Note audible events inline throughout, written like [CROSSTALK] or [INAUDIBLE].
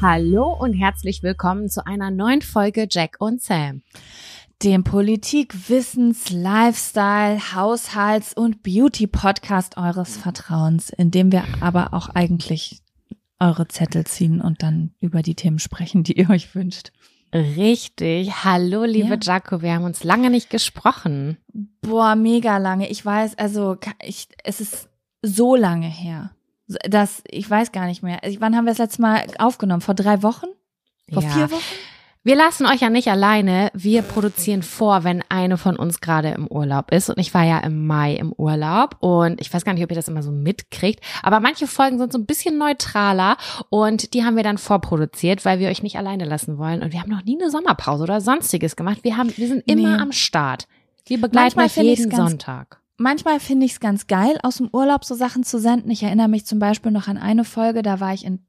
Hallo und herzlich willkommen zu einer neuen Folge Jack und Sam. Dem Politik, Wissens, Lifestyle, Haushalts- und Beauty-Podcast eures Vertrauens, in dem wir aber auch eigentlich eure Zettel ziehen und dann über die Themen sprechen, die ihr euch wünscht. Richtig. Hallo, liebe Ja. Jaco, wir haben uns lange nicht gesprochen. Boah, mega lange. Ich weiß, also ich, es ist so lange her. Das, ich weiß gar nicht mehr. Ich- Wann haben wir das letzte Mal aufgenommen? Vor drei Wochen? Vor Ja. vier Wochen? Wir lassen euch ja nicht alleine. Wir produzieren vor, wenn eine von uns gerade im Urlaub ist. Und ich war ja im Mai im Urlaub. Und ich weiß gar nicht, ob ihr das immer so mitkriegt. Aber manche Folgen sind so ein bisschen neutraler. Und die haben wir dann vorproduziert, weil wir euch nicht alleine lassen wollen. Und wir haben noch nie eine Sommerpause oder sonstiges gemacht. Wir haben, wir sind immer Nee. am Start. Wir begleiten Manchmal euch jeden Sonntag. Manchmal finde ich es ganz geil, aus dem Urlaub so Sachen zu senden. Ich erinnere mich zum Beispiel noch an eine Folge, da war ich in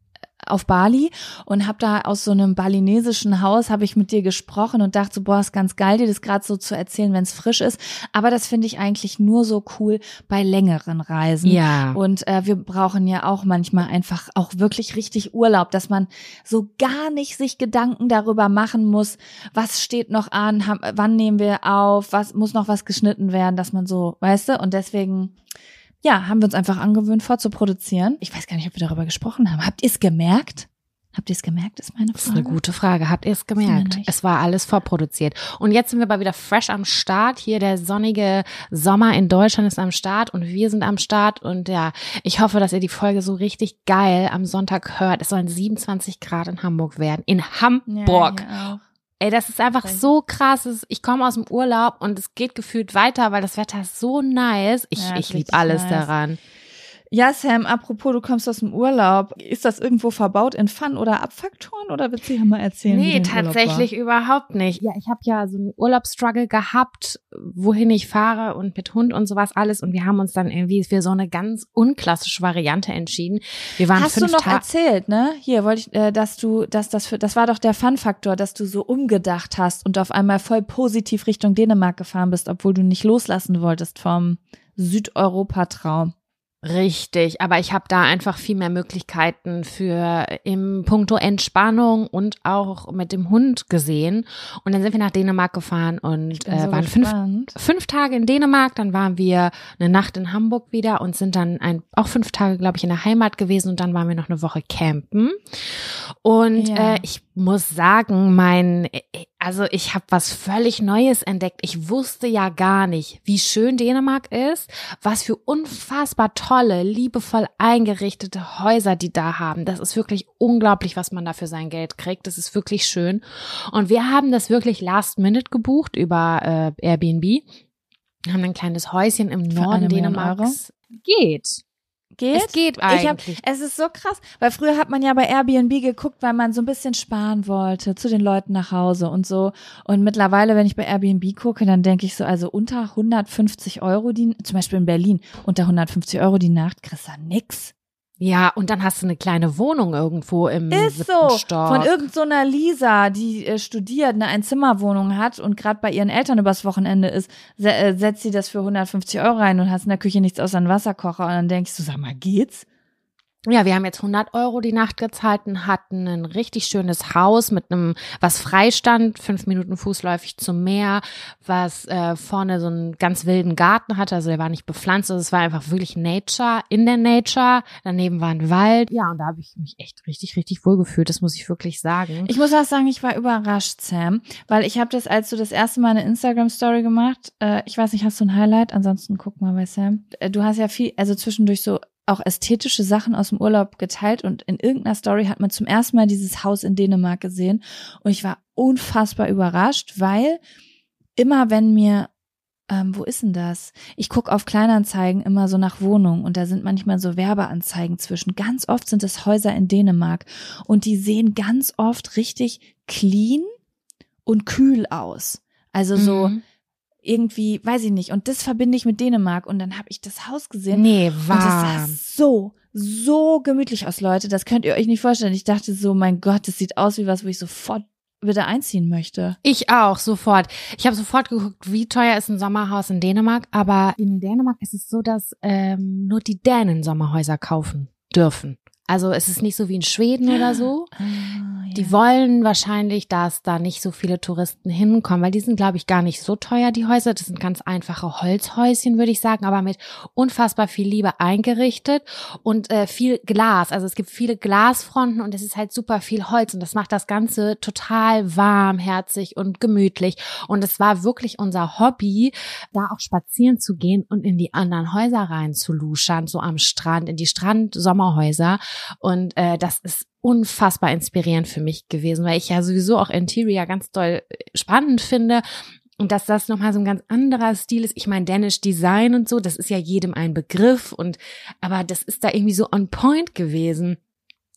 auf Bali und habe da aus so einem balinesischen Haus habe ich mit dir gesprochen und dachte so, boah, ist ganz geil, dir das gerade so zu erzählen, wenn es frisch ist. Aber das finde ich eigentlich nur so cool bei längeren Reisen. Ja. Und äh, wir brauchen ja auch manchmal einfach auch wirklich richtig Urlaub, dass man so gar nicht sich Gedanken darüber machen muss, was steht noch an, ham- wann nehmen wir auf, was muss noch was geschnitten werden, dass man so, weißt du, und deswegen ja, haben wir uns einfach angewöhnt vorzuproduzieren. Ich weiß gar nicht, ob wir darüber gesprochen haben. Habt ihr es gemerkt? Habt ihr es gemerkt, ist meine Das ist Frage. eine gute Frage. Habt ihr es gemerkt? Es war alles vorproduziert. Und jetzt sind wir aber wieder fresh am Start. Hier der sonnige Sommer in Deutschland ist am Start und wir sind am Start. Und ja, ich hoffe, dass ihr die Folge so richtig geil am Sonntag hört. Es sollen 27 Grad in Hamburg werden. In Ja, Hamburg. auch. Ey, das ist einfach so krass. Ich komme aus dem Urlaub und es geht gefühlt weiter, weil das Wetter ist so nice. Ich, Ja, ich liebe alles nice. daran. Ja, Sam, apropos, du kommst aus dem Urlaub. Ist das irgendwo verbaut in Fun- oder Abfaktoren oder willst du hier mal erzählen? wie Nee, tatsächlich überhaupt nicht. Ja, ich habe ja so einen Urlaubsstruggle gehabt, wohin ich fahre und mit Hund und sowas alles. Und wir haben uns dann irgendwie für so eine ganz unklassische Variante entschieden. Wir waren war? Hast du fünf noch Tage. erzählt, ne? Hier wollte ich, äh, dass du, dass das für, das war doch der Fun-Faktor, dass du so umgedacht hast und auf einmal voll positiv Richtung Dänemark gefahren bist, obwohl du nicht loslassen wolltest vom Südeuropa-Traum. Richtig, aber ich habe da einfach viel mehr Möglichkeiten für im Punkto Entspannung und auch mit dem Hund gesehen. Und dann sind wir nach Dänemark gefahren und äh, so waren fünf, fünf Tage in Dänemark, dann waren wir eine Nacht in Hamburg wieder und sind dann ein, auch fünf Tage, glaube ich, in der Heimat gewesen und dann waren wir noch eine Woche campen. Und Ja. äh, ich muss sagen, mein, also ich habe was völlig Neues entdeckt. Ich wusste ja gar nicht, wie schön Dänemark ist, was für unfassbar tolle, liebevoll eingerichtete Häuser die da haben. Das ist wirklich unglaublich, was man da für sein Geld kriegt. Das ist wirklich schön. Und wir haben das wirklich last minute gebucht über äh, Airbnb. Haben ein kleines Häuschen im Norden Dänemarks. Geht. Geht? Es geht Ich hab, eigentlich. es ist so krass, weil früher hat man ja bei Airbnb geguckt, weil man so ein bisschen sparen wollte zu den Leuten nach Hause und so. Und mittlerweile, wenn ich bei Airbnb gucke, dann denke ich so, also unter 150 Euro die, zum Beispiel in Berlin, unter 150 Euro die Nacht, kriegst du nix. Ja, und dann hast du eine kleine Wohnung irgendwo im Ist so. Stock. Von irgend so Lisa, die äh, studiert, eine Einzimmerwohnung hat und gerade bei ihren Eltern übers Wochenende ist, se äh, setzt sie das für 150 Euro rein und hast in der Küche nichts außer einen Wasserkocher. Und dann denkst du, sag mal, geht's? Ja, wir haben jetzt 100 Euro die Nacht gezahlt und hatten ein richtig schönes Haus mit einem, was freistand, fünf Minuten fußläufig zum Meer, was äh, vorne so einen ganz wilden Garten hatte, also der war nicht bepflanzt, also es war einfach wirklich Nature, in der Nature, daneben war ein Wald. Ja, und da habe ich mich echt richtig, richtig wohl gefühlt, das muss ich wirklich sagen. Ich muss auch sagen, ich war überrascht, Sam, weil ich habe das, als du das erste Mal eine Instagram-Story gemacht, äh, ich weiß nicht, hast du ein Highlight? Ansonsten guck mal bei Sam. Äh, du hast ja viel, also zwischendurch so auch ästhetische Sachen aus dem Urlaub geteilt und in irgendeiner Story hat man zum ersten Mal dieses Haus in Dänemark gesehen und ich war unfassbar überrascht, weil immer wenn mir ähm, wo ist denn das? Ich guck auf Kleinanzeigen immer so nach Wohnungen und da sind manchmal so Werbeanzeigen zwischen. Ganz oft sind es Häuser in Dänemark und die sehen ganz oft richtig clean und kühl aus. Also so Mhm. Irgendwie, weiß ich nicht. Und das verbinde ich mit Dänemark und dann habe ich das Haus gesehen Nee, und das sah warm. so, so gemütlich aus, Leute. Das könnt ihr euch nicht vorstellen. Ich dachte so, mein Gott, das sieht aus wie was, wo ich sofort wieder einziehen möchte. Ich auch, sofort. Ich habe sofort geguckt, wie teuer ist ein Sommerhaus in Dänemark. Aber in Dänemark ist es so, dass ähm, nur die Dänen Sommerhäuser kaufen dürfen. Also es ist nicht so wie in Schweden oder so. Ah, Die wollen wahrscheinlich, dass da nicht so viele Touristen hinkommen, weil die sind, glaube ich, gar nicht so teuer, die Häuser. Das sind ganz einfache Holzhäuschen, würde ich sagen, aber mit unfassbar viel Liebe eingerichtet und äh, viel Glas. Also es gibt viele Glasfronten und es ist halt super viel Holz und das macht das Ganze total warmherzig und gemütlich. Und es war wirklich unser Hobby, da auch spazieren zu gehen und in die anderen Häuser rein zu luschern, so am Strand, in die Strand-Sommerhäuser. Und äh, das ist unfassbar inspirierend für mich gewesen, weil ich ja sowieso auch Interior ganz doll äh, spannend finde. Und dass das nochmal so ein ganz anderer Stil ist. Ich meine, Danish Design und so, das ist ja jedem ein Begriff und, aber das ist da irgendwie so on point gewesen.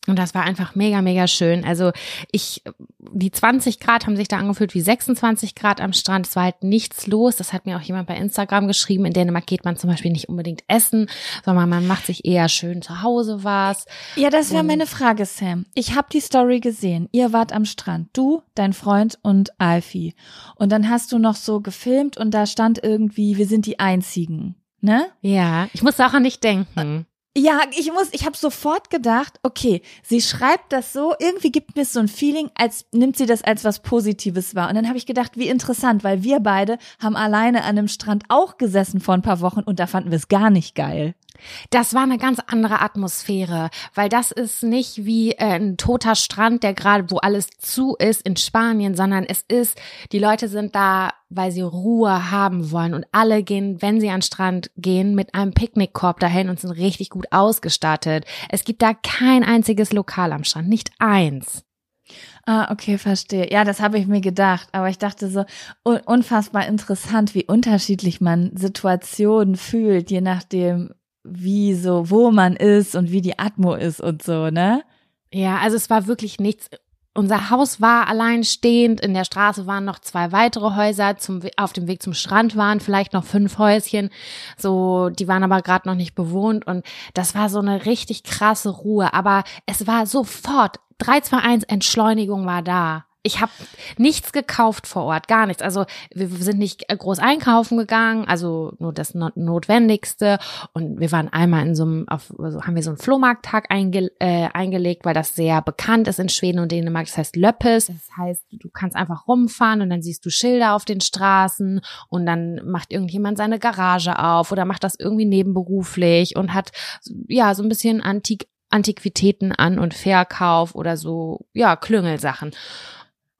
Und das war einfach mega, mega schön. Also ich, die 20 Grad haben sich da angefühlt wie 26 Grad am Strand. Es war halt nichts los. Das hat mir auch jemand bei Instagram geschrieben. In Dänemark geht man zum Beispiel nicht unbedingt essen, sondern man macht sich eher schön zu Hause was. Ja, das wäre meine Frage, Sam. Ich habe die Story gesehen. Ihr wart am Strand. Du, dein Freund und Alfie. Und dann hast du noch so gefilmt und da stand irgendwie, wir sind die Einzigen. Ne? Ja, ich muss auch an dich denken. Ja, ich muss, ich habe sofort gedacht, okay, sie schreibt das so, irgendwie gibt mir so ein Feeling, als nimmt sie das als was Positives wahr. Und dann habe ich gedacht, wie interessant, weil wir beide haben alleine an einem Strand auch gesessen vor ein paar Wochen und da fanden wir es gar nicht geil. Das war eine ganz andere Atmosphäre, weil das ist nicht wie äh, ein toter Strand, der gerade, wo alles zu ist in Spanien, sondern es ist, die Leute sind da, weil sie Ruhe haben wollen und alle gehen, wenn sie an den Strand gehen, mit einem Picknickkorb dahin und sind richtig gut ausgestattet. Es gibt da kein einziges Lokal am Strand, nicht eins. Ah, okay, verstehe. Ja, das habe ich mir gedacht, aber ich dachte so un unfassbar interessant, wie unterschiedlich man Situationen fühlt, je nachdem, wie so, wo man ist und wie die Atmo ist und so, ne? Ja, also es war wirklich nichts. Unser Haus war alleinstehend. In der Straße waren noch zwei weitere Häuser. Zum, auf dem Weg zum Strand waren vielleicht noch fünf Häuschen. So, die waren aber gerade noch nicht bewohnt. Und das war so eine richtig krasse Ruhe. Aber es war sofort 3, 2, 1 Entschleunigung war da. Ich habe nichts gekauft vor Ort, gar nichts. Also wir sind nicht groß einkaufen gegangen, also nur das Not Notwendigste. Und wir waren einmal in so einem, auf, also haben wir so einen Flohmarkttag einge, äh, eingelegt, weil das sehr bekannt ist in Schweden und Dänemark. Das heißt Löppes. Das heißt, du kannst einfach rumfahren und dann siehst du Schilder auf den Straßen und dann macht irgendjemand seine Garage auf oder macht das irgendwie nebenberuflich und hat ja so ein bisschen antik Antiquitäten an und Verkauf oder so, ja, Klüngelsachen.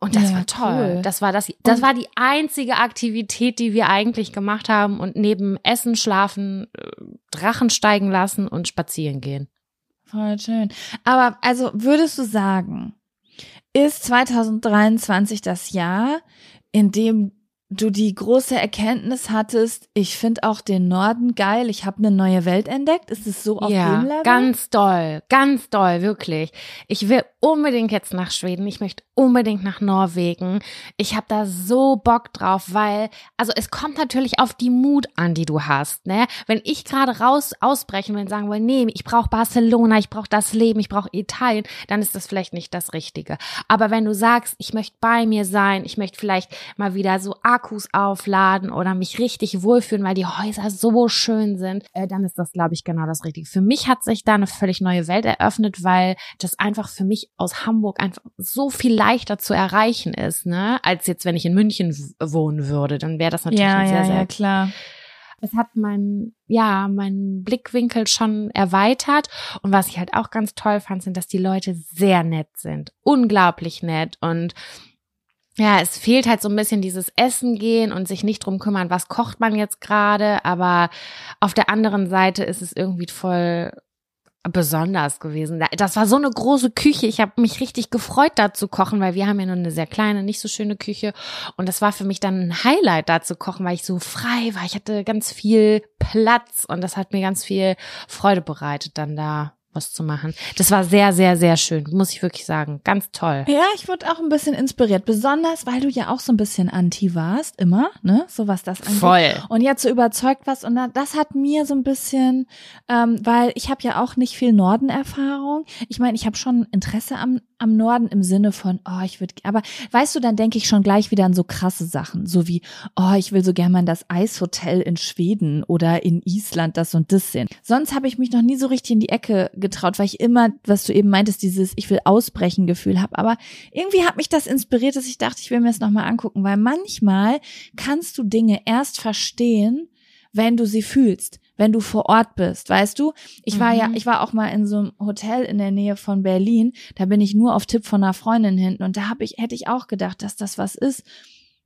Und das Ja, war toll. cool. Das war das, das Und- war die einzige Aktivität, die wir eigentlich gemacht haben und neben Essen, Schlafen, äh, Drachen steigen lassen und spazieren gehen. Voll schön. Aber also würdest du sagen, ist 2023 das Jahr, in dem du die große Erkenntnis hattest, ich finde auch den Norden geil, ich habe eine neue Welt entdeckt? Ist es so auf dem ja, Level? ganz doll, ganz doll, wirklich. Ich will unbedingt jetzt nach Schweden. Ich möchte unbedingt nach Norwegen. Ich habe da so Bock drauf, weil, also es kommt natürlich auf die Mut an, die du hast. Ne? Wenn ich gerade raus ausbrechen will und sagen will, nee, ich brauche Barcelona, ich brauche das Leben, ich brauche Italien, dann ist das vielleicht nicht das Richtige. Aber wenn du sagst, ich möchte bei mir sein, ich möchte vielleicht mal wieder so Akkus aufladen oder mich richtig wohlfühlen, weil die Häuser so schön sind, äh, dann ist das, glaube ich, genau das Richtige. Für mich hat sich da eine völlig neue Welt eröffnet, weil das einfach für mich aus Hamburg einfach so viel leichter zu erreichen ist, ne, als jetzt, wenn ich in München wohnen würde, dann wäre das natürlich ja, sehr, ja, sehr ja, klar. es hat mein, ja, meinen Blickwinkel schon erweitert. Und was ich halt auch ganz toll fand, sind, dass die Leute sehr nett sind. Unglaublich nett. Und ja, es fehlt halt so ein bisschen dieses Essen gehen und sich nicht drum kümmern, was kocht man jetzt gerade. Aber auf der anderen Seite ist es irgendwie voll besonders gewesen. Da- Das war so eine große Küche. Ich habe mich richtig gefreut, da zu kochen, weil wir haben ja nur eine sehr kleine, nicht so schöne Küche. Und das war für mich dann ein Highlight, da zu kochen, weil ich so frei war. Ich hatte ganz viel Platz und das hat mir ganz viel Freude bereitet, dann da was zu machen. Das war sehr, sehr, sehr schön, muss ich wirklich sagen. Ganz toll. Ja, ich wurde auch ein bisschen inspiriert, besonders weil du ja auch so ein bisschen anti warst, immer, ne, so was das angeht. Voll. Und jetzt so überzeugt was und da- das hat mir so ein bisschen, ähm, weil ich habe ja auch nicht viel Norden-Erfahrung. Ich meine, ich habe schon Interesse am, am Norden im Sinne von, oh, ich würde, aber weißt du, dann denke ich schon gleich wieder an so krasse Sachen, so wie, oh, ich will so gerne mal in das Eishotel in Schweden oder in Island das und das sehen. Sonst habe ich mich noch nie so richtig in die Ecke getraut, weil ich immer, was du eben meintest, dieses ich will ausbrechen Gefühl habe. Aber irgendwie hat mich das inspiriert, dass ich dachte, ich will mir das nochmal angucken, weil manchmal kannst du Dinge erst verstehen, wenn du sie fühlst, wenn du vor Ort bist, weißt du? Ich war ja, Mhm. ich war auch mal in so einem Hotel in der Nähe von Berlin, da bin ich nur auf Tipp von einer Freundin hinten und da habe ich, hätte ich auch gedacht, dass das was ist,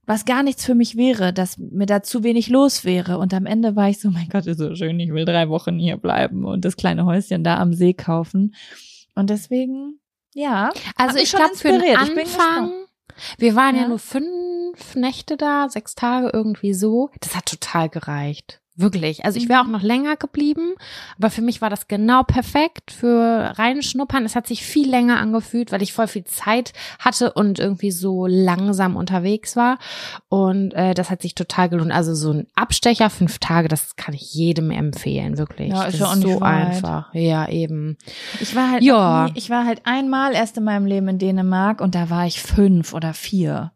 was gar nichts für mich wäre, dass mir da zu wenig los wäre. Und am Ende war ich so, mein Gott, ist so schön, ich will drei Wochen hier bleiben und das kleine Häuschen da am See kaufen. Und deswegen, ja. Also ich glaube für den inspiriert. Ich bin Anfang, wir waren ja. Ja. nur fünf Nächte da, sechs Tage irgendwie so. Das hat total gereicht. Wirklich. Also ich wäre auch noch länger geblieben, aber für mich war das genau perfekt für reinschnuppern. Es hat sich viel länger angefühlt, weil ich voll viel Zeit hatte und irgendwie so langsam unterwegs war. Und äh, das hat sich total gelohnt. Also so ein Abstecher, fünf Tage, das kann ich jedem empfehlen, wirklich. Ja, ist das ja nicht so weit. einfach. Ja, eben. Ich war halt, Ja. nie, ich war halt einmal erst in meinem Leben in Dänemark und da war ich fünf oder vier.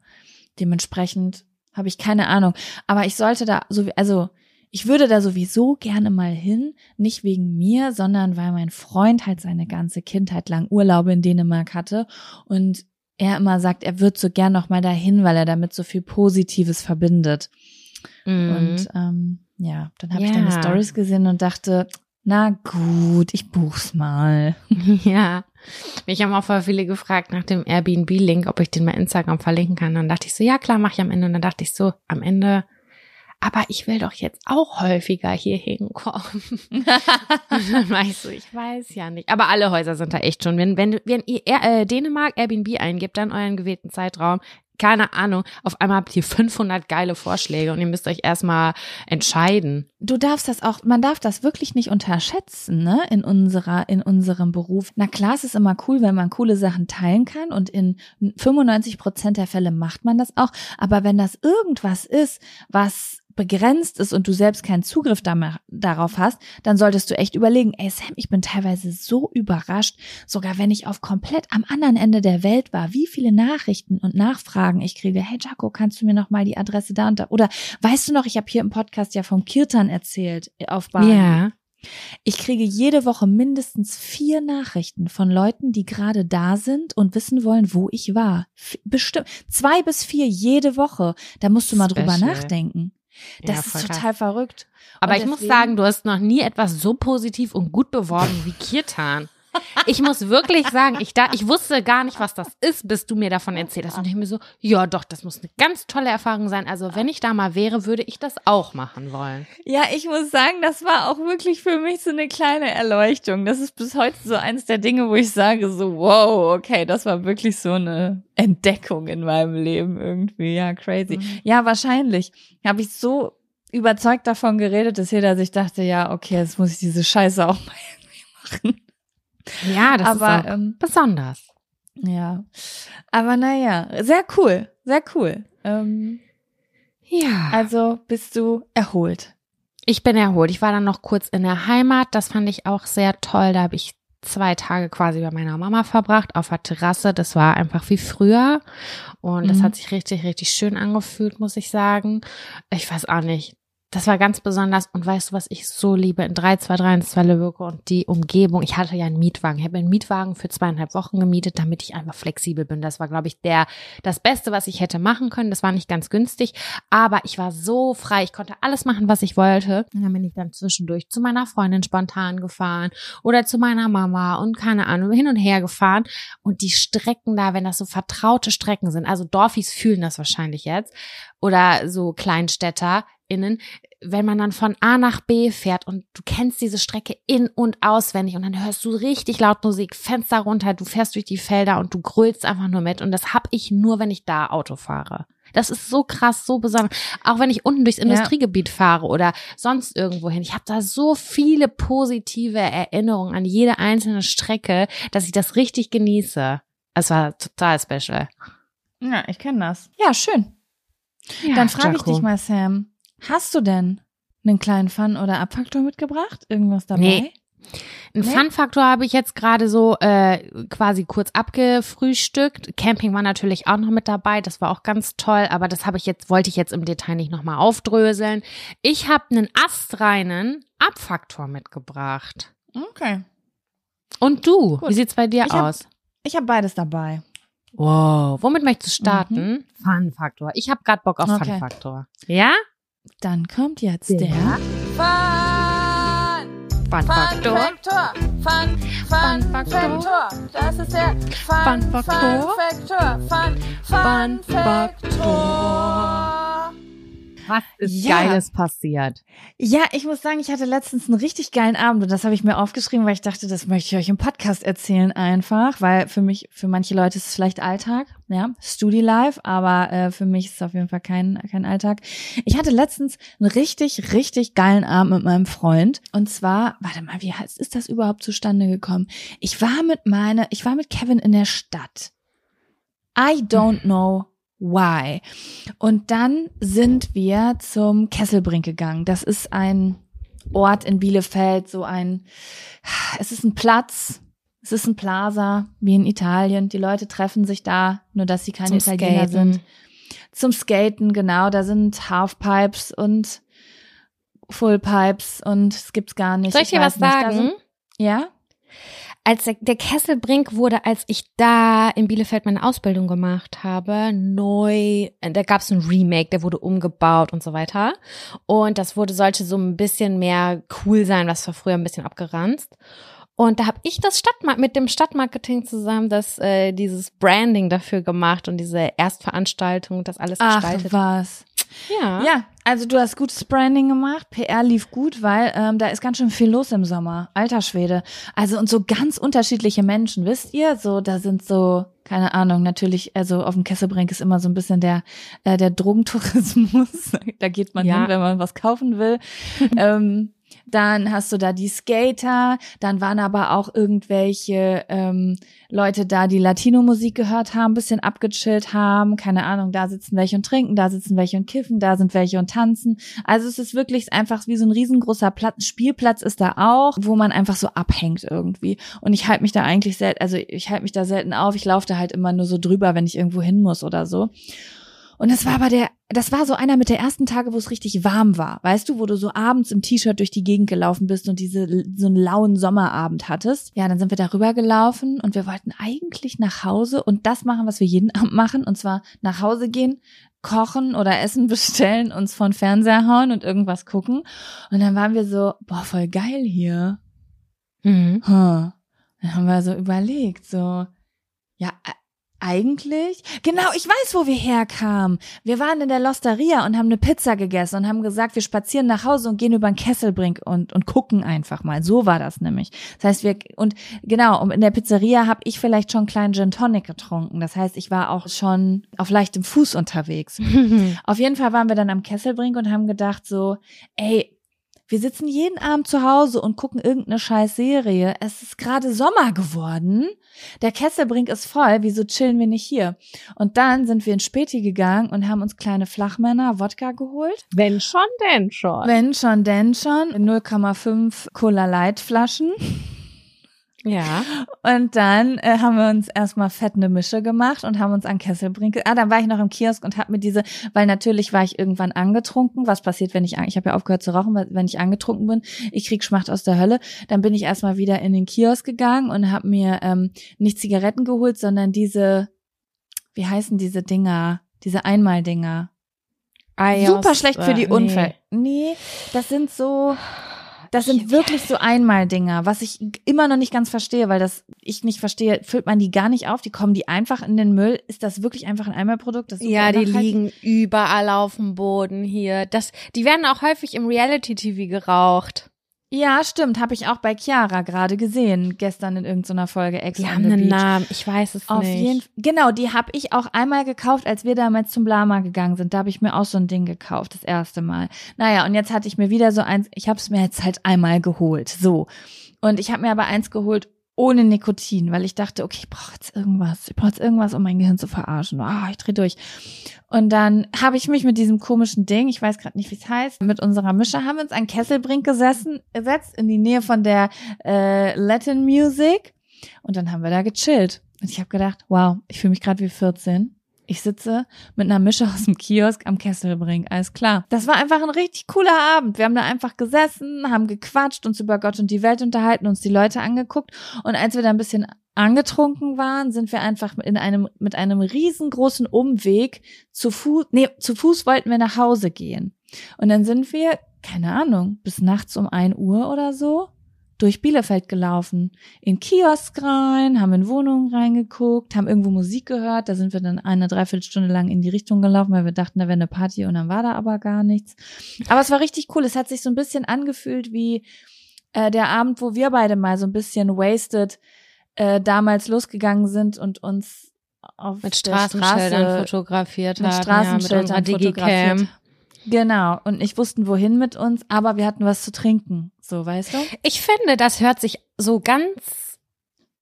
Dementsprechend habe ich keine Ahnung. Aber ich sollte da so, also ich würde da sowieso gerne mal hin, nicht wegen mir, sondern weil mein Freund halt seine ganze Kindheit lang Urlaube in Dänemark hatte und er immer sagt, er wird so gern noch mal dahin, weil er damit so viel Positives verbindet. Mhm. Und ähm, ja, dann habe ich deine Ja. Stories gesehen und dachte, na gut, ich buch's mal. [LAUGHS] Ja. Mich haben auch voll viele gefragt nach dem Airbnb-Link, ob ich den mal Instagram verlinken kann. Dann dachte ich so, ja klar, mache ich am Ende. Und dann dachte ich so, am Ende, aber ich will doch jetzt auch häufiger hier hinkommen. [LAUGHS] [LAUGHS] Ich so, ich weiß ja nicht. Aber alle Häuser sind da echt schon. Wenn, wenn, wenn ihr äh, Dänemark Airbnb eingibt, dann euren gewählten Zeitraum, keine Ahnung, auf einmal habt ihr 500 geile Vorschläge und ihr müsst euch erstmal entscheiden. Du darfst das auch, man darf das wirklich nicht unterschätzen, ne, in unserer, in unserem Beruf. Na klar, es ist immer cool, wenn man coole Sachen teilen kann und in 95 Prozent der Fälle macht man das auch. Aber wenn das irgendwas ist, was begrenzt ist und du selbst keinen Zugriff da darauf hast, dann solltest du echt überlegen, ey Sam, ich bin teilweise so überrascht, sogar wenn ich auf komplett am anderen Ende der Welt war, wie viele Nachrichten und Nachfragen ich kriege. Hey Jaco, kannst du mir noch mal die Adresse da und da? Oder weißt du noch, ich habe hier im Podcast ja vom Kirtan erzählt äh, auf Bali. Ja. Ich kriege jede Woche mindestens vier Nachrichten von Leuten, die gerade da sind und wissen wollen, wo ich war. Bestimmt zwei bis vier jede Woche. Da musst du mal drüber Special. nachdenken. Das Ja, ist voll krass. total verrückt. Aber Und ich muss deswegen- sagen, du hast noch nie etwas so positiv und gut beworben wie Kirtan. Ich muss wirklich sagen, ich, da, ich wusste gar nicht, was das ist, bis du mir davon erzählt hast. Und ich mir so, ja doch, das muss eine ganz tolle Erfahrung sein. Also wenn ich da mal wäre, würde ich das auch machen wollen. Ja, ich muss sagen, das war auch wirklich für mich so eine kleine Erleuchtung. Das ist bis heute so eins der Dinge, wo ich sage so, wow, okay, das war wirklich so eine Entdeckung in meinem Leben irgendwie. Ja, crazy. Mhm. Ja, wahrscheinlich habe ich so überzeugt davon geredet, dass jeder sich dachte, ja, okay, jetzt muss ich diese Scheiße auch mal irgendwie [LAUGHS] machen. Ja, das aber, ist ähm, besonders. Ja, aber naja, sehr cool, sehr cool. Ähm, ja. Also bist du erholt. Ich bin erholt. Ich war dann noch kurz in der Heimat. Das fand ich auch sehr toll. Da habe ich zwei Tage quasi bei meiner Mama verbracht auf der Terrasse. Das war einfach wie früher. Und mhm. das hat sich richtig, richtig schön angefühlt, muss ich sagen. Ich weiß auch nicht. Das war ganz besonders. Und weißt du, was ich so liebe? In 323 ins Zwellewirke und die Umgebung. Ich hatte ja einen Mietwagen. Ich habe einen Mietwagen für zweieinhalb Wochen gemietet, damit ich einfach flexibel bin. Das war, glaube ich, der, das Beste, was ich hätte machen können. Das war nicht ganz günstig, aber ich war so frei. Ich konnte alles machen, was ich wollte. Und dann bin ich dann zwischendurch zu meiner Freundin spontan gefahren oder zu meiner Mama und keine Ahnung, hin und her gefahren. Und die Strecken da, wenn das so vertraute Strecken sind, also Dorfis fühlen das wahrscheinlich jetzt oder so Kleinstädter, innen, wenn man dann von A nach B fährt und du kennst diese Strecke in und auswendig und dann hörst du richtig laut Musik, Fenster runter, du fährst durch die Felder und du grölst einfach nur mit und das hab ich nur, wenn ich da Auto fahre. Das ist so krass, so besonders. Auch wenn ich unten durchs Industriegebiet ja. fahre oder sonst irgendwo hin. Ich habe da so viele positive Erinnerungen an jede einzelne Strecke, dass ich das richtig genieße. Es war total special. Ja, ich kenne das. Ja, schön. Ja, Dann frage ich dich mal, Sam. Hast du denn einen kleinen Fun- oder Abfaktor mitgebracht? Irgendwas dabei? Nee. Ein nee? Fun-Faktor habe ich jetzt gerade so äh, quasi kurz abgefrühstückt. Camping war natürlich auch noch mit dabei, das war auch ganz toll, aber das habe ich jetzt wollte ich jetzt im Detail nicht nochmal aufdröseln. Ich habe einen astreinen Abfaktor mitgebracht. Okay. Und du? Gut. Wie sieht's bei dir ich aus? Hab, ich habe beides dabei. Wow, womit möchtest du starten? Mhm. Fun-Faktor. Ich habe gerade Bock auf okay. Fun-Faktor. Ja? Dann kommt jetzt der, der Fun, Fun Faktor. Fun, Fun, Fun Faktor. Das ist der Fun, Fun Faktor. Fun, Fun, Fun Faktor was ist ja. Geiles passiert? Ja, ich muss sagen, ich hatte letztens einen richtig geilen Abend und das habe ich mir aufgeschrieben, weil ich dachte, das möchte ich euch im Podcast erzählen einfach, weil für mich, für manche Leute ist es vielleicht Alltag, ja, Studi Live, aber äh, für mich ist es auf jeden Fall kein, kein Alltag. Ich hatte letztens einen richtig, richtig geilen Abend mit meinem Freund und zwar, warte mal, wie heißt, ist das überhaupt zustande gekommen? Ich war mit meine, ich war mit Kevin in der Stadt. I don't [LAUGHS] know why. Und dann sind wir zum Kesselbrink gegangen. Das ist ein Ort in Bielefeld, so ein, es ist ein Platz, es ist ein Plaza, wie in Italien. Die Leute treffen sich da, nur dass sie keine Zum Italiener Skaten. sind. Zum Skaten, genau. Da sind Halfpipes und Fullpipes und es gibt's gar nicht. Soll ich, dir was sagen? Sind, ja? Als der, der Kesselbrink wurde, als ich da in Bielefeld meine Ausbildung gemacht habe, neu, da gab es ein Remake, der wurde umgebaut und so weiter. Und das wurde, sollte so ein bisschen mehr cool sein, was war früher ein bisschen abgeranzt. Und da habe ich das Stadtmark mit dem Stadtmarketing zusammen das äh, dieses Branding dafür gemacht und diese Erstveranstaltung, das alles Ach, gestaltet. was. Ja. Ja, also du hast gutes Branding gemacht, PR lief gut, weil ähm, da ist ganz schön viel los im Sommer. Alter Schwede. Also und so ganz unterschiedliche Menschen, wisst ihr? So, da sind so, keine Ahnung, natürlich, also auf dem Kesselbrink ist immer so ein bisschen der, äh, der Drogentourismus. [LAUGHS] da geht man ja. hin, wenn man was kaufen will. ähm, dann hast du da die Skater, dann waren aber auch irgendwelche ähm, Leute da, die Latino-Musik gehört haben, bisschen abgechillt haben, keine Ahnung, da sitzen welche und trinken, da sitzen welche und kiffen, da sind welche und tanzen. Also es ist wirklich einfach wie so ein riesengroßer Platz, Spielplatz ist da auch, wo man einfach so abhängt irgendwie. Und ich halte mich da eigentlich selten, also ich halte mich da selten auf, ich laufe da halt immer nur so drüber, wenn ich irgendwo hin muss oder so. Und das war aber der, das war so einer mit der ersten Tage, wo es richtig warm war. Weißt du, wo du so abends im T-Shirt durch die Gegend gelaufen bist und diese, so einen lauen Sommerabend hattest. Ja, dann sind wir darüber gelaufen und wir wollten eigentlich nach Hause und das machen, was wir jeden Abend machen. Und zwar nach Hause gehen, kochen oder Essen [LAUGHS] bestellen, uns von Fernseher hauen und irgendwas gucken. Und dann waren wir so, boah, voll geil hier. Mhm. Huh. Dann haben wir so überlegt, so, ja, eigentlich? Genau, ich weiß, wo wir herkamen. Wir waren in der Losteria und haben eine Pizza gegessen und haben gesagt, wir spazieren nach Hause und gehen über den Kesselbrink und, und gucken einfach mal. So war das nämlich. Das heißt, wir, und genau, und in der Pizzeria habe ich vielleicht schon einen kleinen Gin Tonic getrunken. Das heißt, ich war auch schon auf leichtem Fuß unterwegs. [LAUGHS] auf jeden Fall waren wir dann am Kesselbrink und haben gedacht so, ey, wir sitzen jeden Abend zu Hause und gucken irgendeine scheiß Serie. Es ist gerade Sommer geworden. Der Kesselbrink ist voll. Wieso chillen wir nicht hier? Und dann sind wir in Späti gegangen und haben uns kleine Flachmänner Wodka geholt. Wenn schon, denn schon. Wenn schon, denn schon. 0,5 Cola Light Flaschen. Ja. Und dann äh, haben wir uns erstmal fett eine Mische gemacht und haben uns an Kesselbrink. Ah, dann war ich noch im Kiosk und habe mir diese, weil natürlich war ich irgendwann angetrunken. Was passiert, wenn ich ich habe ja aufgehört zu rauchen, wenn ich angetrunken bin? Ich krieg Schmacht aus der Hölle. Dann bin ich erstmal wieder in den Kiosk gegangen und habe mir ähm, nicht Zigaretten geholt, sondern diese, wie heißen diese Dinger? Diese Einmaldinger. Super schlecht für die äh, Unfälle. Nee, das sind so. Das sind wirklich so Einmaldinger, was ich immer noch nicht ganz verstehe, weil das ich nicht verstehe. Füllt man die gar nicht auf? Die kommen die einfach in den Müll? Ist das wirklich einfach ein Einmalprodukt? Ja, die liegen überall auf dem Boden hier. Das, die werden auch häufig im Reality-TV geraucht. Ja, stimmt. Habe ich auch bei Chiara gerade gesehen, gestern in irgendeiner Folge Ex Die haben einen Beach. Namen. Ich weiß es Auf nicht. jeden Genau, die habe ich auch einmal gekauft, als wir damals zum Blama gegangen sind. Da habe ich mir auch so ein Ding gekauft, das erste Mal. Naja, und jetzt hatte ich mir wieder so eins, ich habe es mir jetzt halt einmal geholt. So. Und ich habe mir aber eins geholt ohne Nikotin, weil ich dachte, okay, ich brauche jetzt irgendwas. Ich brauche jetzt irgendwas, um mein Gehirn zu verarschen. Ah, ich dreh durch. Und dann habe ich mich mit diesem komischen Ding, ich weiß gerade nicht, wie es heißt, mit unserer Mische haben wir uns an Kesselbrink gesessen, gesetzt in die Nähe von der äh, Latin Music. Und dann haben wir da gechillt. Und ich habe gedacht, wow, ich fühle mich gerade wie 14. Ich sitze mit einer Mische aus dem Kiosk am Kesselbrink, alles klar. Das war einfach ein richtig cooler Abend. Wir haben da einfach gesessen, haben gequatscht, uns über Gott und die Welt unterhalten, uns die Leute angeguckt. Und als wir da ein bisschen angetrunken waren, sind wir einfach in einem, mit einem riesengroßen Umweg zu Fuß, nee, zu Fuß wollten wir nach Hause gehen. Und dann sind wir, keine Ahnung, bis nachts um ein Uhr oder so durch Bielefeld gelaufen, in Kiosk rein, haben in Wohnungen reingeguckt, haben irgendwo Musik gehört, da sind wir dann eine Dreiviertelstunde lang in die Richtung gelaufen, weil wir dachten, da wäre eine Party und dann war da aber gar nichts. Aber es war richtig cool, es hat sich so ein bisschen angefühlt wie äh, der Abend, wo wir beide mal so ein bisschen wasted äh, damals losgegangen sind und uns auf mit der Straßenschildern Straße fotografiert mit haben. Straßenschildern ja, mit fotografiert. Genau, und nicht wussten, wohin mit uns, aber wir hatten was zu trinken, so, weißt du? Ich finde, das hört sich so ganz,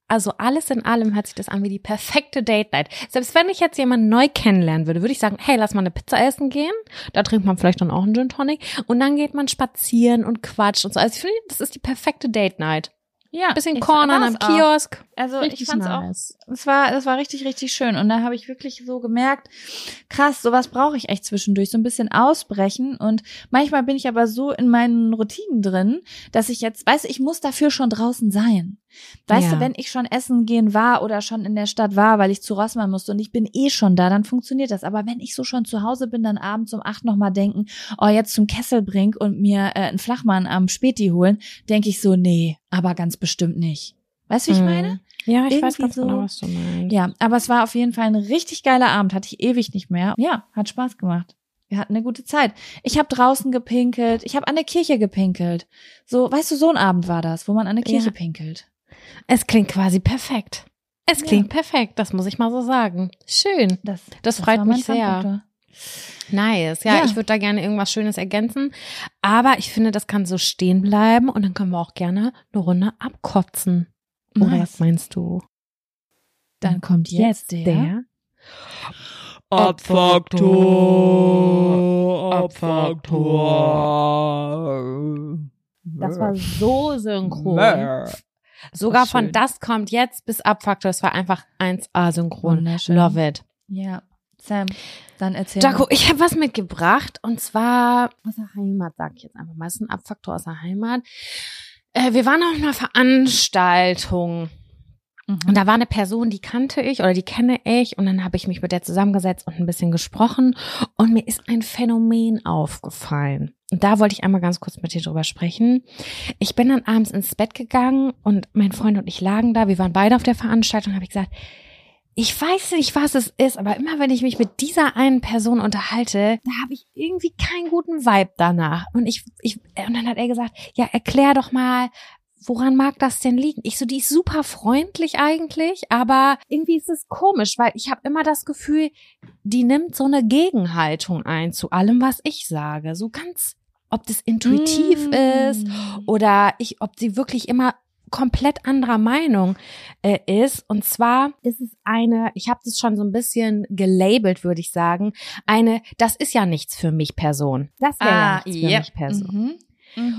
also alles in allem hört sich das an wie die perfekte Date Night. Selbst wenn ich jetzt jemanden neu kennenlernen würde, würde ich sagen, hey, lass mal eine Pizza essen gehen. Da trinkt man vielleicht dann auch einen Gin Tonic. Und dann geht man spazieren und quatscht und so. Also ich finde, das ist die perfekte Date Night. Ja, Bisschen war's am. Kiosk. Also Richtig ich fand's nice. auch, es war, es war richtig, richtig schön. Und da habe ich wirklich so gemerkt, krass, sowas brauche ich echt zwischendurch, so ein bisschen ausbrechen. Und manchmal bin ich aber so in meinen Routinen drin, dass ich jetzt, weißt du, ich muss dafür schon draußen sein. Weißt Ja. du, wenn ich schon essen gehen war oder schon in der Stadt war, weil ich zu Rossmann musste und ich bin eh schon da, dann funktioniert das. Aber wenn ich so schon zu Hause bin, dann abends um acht nochmal denken, oh, jetzt zum Kesselbrink und mir äh, einen Flachmann am Späti holen, denke ich so, nee, aber ganz bestimmt nicht. Weißt du, wie ich Mhm. meine? Ja, ich weiß Irgendwie ganz so- genau, was du meinst. Ja, aber es war auf jeden Fall ein richtig geiler Abend, hatte ich ewig nicht mehr. Ja, hat Spaß gemacht. Wir hatten eine gute Zeit. Ich habe draußen gepinkelt, ich habe an der Kirche gepinkelt. So, weißt du, so ein Abend war das, wo man an der Kirche Ja. pinkelt. Es klingt quasi perfekt. Es Ja. klingt perfekt, das muss ich mal so sagen. Schön. Das, Das freut war mein mich sehr. Nice. Ja, Ja. ich würde da gerne irgendwas Schönes ergänzen. Aber ich finde, das kann so stehen bleiben und dann können wir auch gerne eine Runde abkotzen. Oder Nice. was meinst du? Dann kommt jetzt der, der Abfaktor, Abfaktor. Das war so synchron. Sogar von. Das kommt jetzt bis Abfaktor. Es war einfach 1A synchron. Wunderschön. Love it. Ja, Sam, dann erzähl Jaco, ich habe was mitgebracht und zwar aus der Heimat, sag ich jetzt einfach mal. Es ist ein Abfaktor aus der Heimat. Äh, wir waren auf einer Veranstaltung Mhm. und da war eine Person, die kannte ich oder die kenne ich und dann habe ich mich mit der zusammengesetzt und ein bisschen gesprochen und mir ist ein Phänomen aufgefallen. Und da wollte ich einmal ganz kurz mit dir drüber sprechen. Ich bin dann abends ins Bett gegangen und mein Freund und ich lagen da. Wir waren beide auf der Veranstaltung. Habe ich gesagt, ich weiß nicht, was es ist, aber immer wenn ich mich mit dieser einen Person unterhalte, da habe ich irgendwie keinen guten Vibe danach. Und ich, ich, und dann hat er gesagt, ja, erklär doch mal, woran mag das denn liegen? Ich so, die ist super freundlich eigentlich, aber irgendwie ist es komisch, weil ich habe immer das Gefühl, die nimmt so eine Gegenhaltung ein zu allem, was ich sage. So ganz, ob das intuitiv Mm. ist oder ich, ob sie wirklich immer komplett anderer Meinung äh, ist. Und zwar ist es eine, ich habe das schon so ein bisschen gelabelt, würde ich sagen, eine, das ist ja nichts für mich Person. Das wäre ja nichts für ja. mich Person. Mhm. Mhm.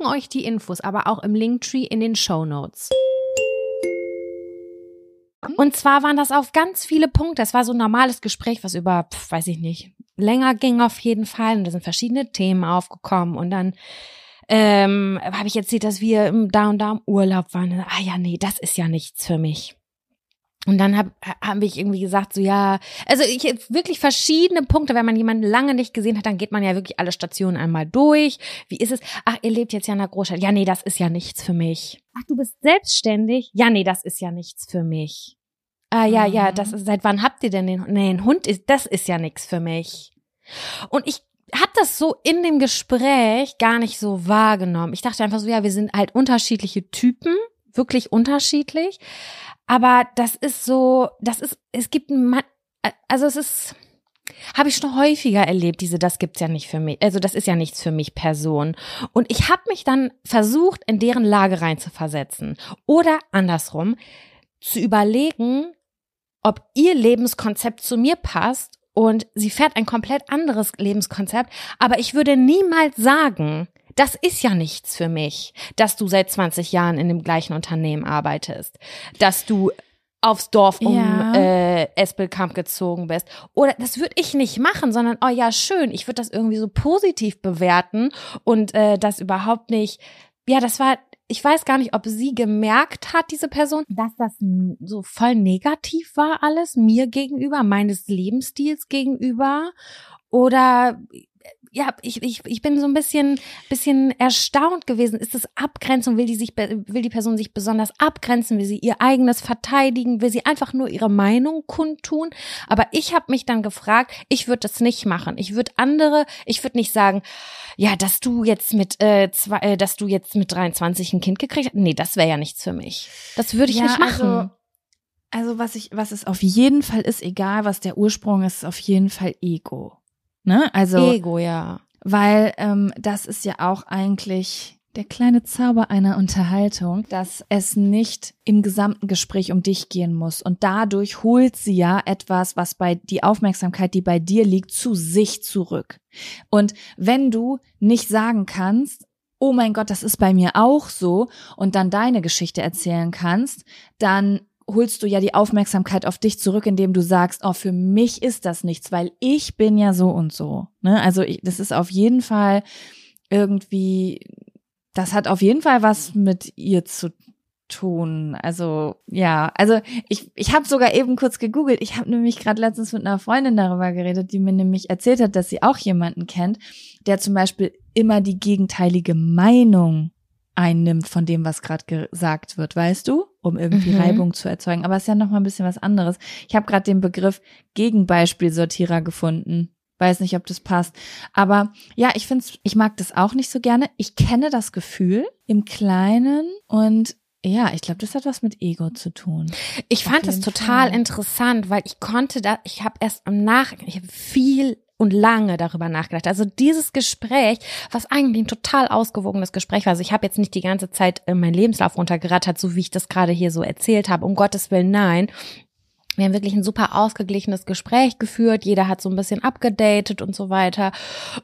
euch die Infos aber auch im Linktree in den Show Notes. Und zwar waren das auf ganz viele Punkte. Es war so ein normales Gespräch, was über, pf, weiß ich nicht, länger ging auf jeden Fall. Und da sind verschiedene Themen aufgekommen. Und dann ähm, habe ich erzählt, dass wir im, da und da im Urlaub waren. Ah ja, nee, das ist ja nichts für mich. Und dann habe hab ich irgendwie gesagt, so ja, also ich wirklich verschiedene Punkte, wenn man jemanden lange nicht gesehen hat, dann geht man ja wirklich alle Stationen einmal durch. Wie ist es? Ach, ihr lebt jetzt ja in einer Großstadt. Ja, nee, das ist ja nichts für mich. Ach, du bist selbstständig? Ja, nee, das ist ja nichts für mich. Ah, ja, ja, Mhm. das ist, seit wann habt ihr denn den Hund? Nee, ein Hund ist, das ist ja nichts für mich. Und ich hab das so in dem Gespräch gar nicht so wahrgenommen. Ich dachte einfach so, ja, wir sind halt unterschiedliche Typen, wirklich unterschiedlich. Aber das ist so, das ist, es gibt, also es ist, habe ich schon häufiger erlebt, diese, das gibt's ja nicht für mich, also das ist ja nichts für mich Person. Und ich habe mich dann versucht, in deren Lage reinzuversetzen. Oder andersrum, zu überlegen, ob ihr Lebenskonzept zu mir passt und sie fährt ein komplett anderes Lebenskonzept, aber ich würde niemals sagen, das ist ja nichts für mich, dass du seit 20 Jahren in dem gleichen Unternehmen arbeitest, dass du aufs Dorf um Ja. äh, Espelkamp gezogen bist. Oder das würde ich nicht machen, sondern, oh ja, schön, ich würde das irgendwie so positiv bewerten und äh, das überhaupt nicht, ja, das war, ich weiß gar nicht, ob sie gemerkt hat, diese Person, dass das so voll negativ war alles, mir gegenüber, meines Lebensstils gegenüber. Oder ja, ich, ich, ich bin so ein bisschen, bisschen erstaunt gewesen. Ist es Abgrenzung? Will die sich, will die Person sich besonders abgrenzen? Will sie ihr eigenes verteidigen? Will sie einfach nur ihre Meinung kundtun? Aber ich habe mich dann gefragt, ich würde das nicht machen. Ich würde andere, ich würde nicht sagen, ja, dass du jetzt mit, äh, zwei, äh, dass du jetzt mit 23 ein Kind gekriegt hast. Nee, das wäre ja nichts für mich. Das würde ich Ja, nicht machen. Also, also was ich, was es auf jeden Fall ist, egal was der Ursprung ist, ist auf jeden Fall Ego. Ne? Also, Ego, ja. weil ähm, das ist ja auch eigentlich der kleine Zauber einer Unterhaltung, dass es nicht im gesamten Gespräch um dich gehen muss. Und dadurch holt sie ja etwas, was bei die Aufmerksamkeit, die bei dir liegt, zu sich zurück. Und wenn du nicht sagen kannst, oh mein Gott, das ist bei mir auch so, und dann deine Geschichte erzählen kannst, dann holst du ja die Aufmerksamkeit auf dich zurück, indem du sagst, oh, für mich ist das nichts, weil ich bin ja so und so. Ne? Also ich, das ist auf jeden Fall irgendwie, das hat auf jeden Fall was mit ihr zu tun. Also ja, also ich, ich habe sogar eben kurz gegoogelt. Ich habe nämlich gerade letztens mit einer Freundin darüber geredet, die mir nämlich erzählt hat, dass sie auch jemanden kennt, der zum Beispiel immer die gegenteilige Meinung einnimmt von dem, was gerade gesagt wird, weißt du, um irgendwie Mhm. Reibung zu erzeugen. Aber es ist ja noch mal ein bisschen was anderes. Ich habe gerade den Begriff Gegenbeispielsortierer gefunden. Weiß nicht, ob das passt. Aber ja, ich finde ich mag das auch nicht so gerne. Ich kenne das Gefühl im Kleinen und ja, ich glaube, das hat was mit Ego zu tun. Ich Auf fand jeden total Fall. interessant, weil ich konnte da, ich habe erst im Nachgang, ich habe viel und lange darüber nachgedacht. Also dieses Gespräch, was eigentlich ein total ausgewogenes Gespräch war. Also ich habe jetzt nicht die ganze Zeit äh, meinen Lebenslauf runtergerattert, so wie ich das gerade hier so erzählt habe. Um Gottes Willen, nein. Wir haben wirklich ein super ausgeglichenes Gespräch geführt. Jeder hat so ein bisschen abgedatet und so weiter.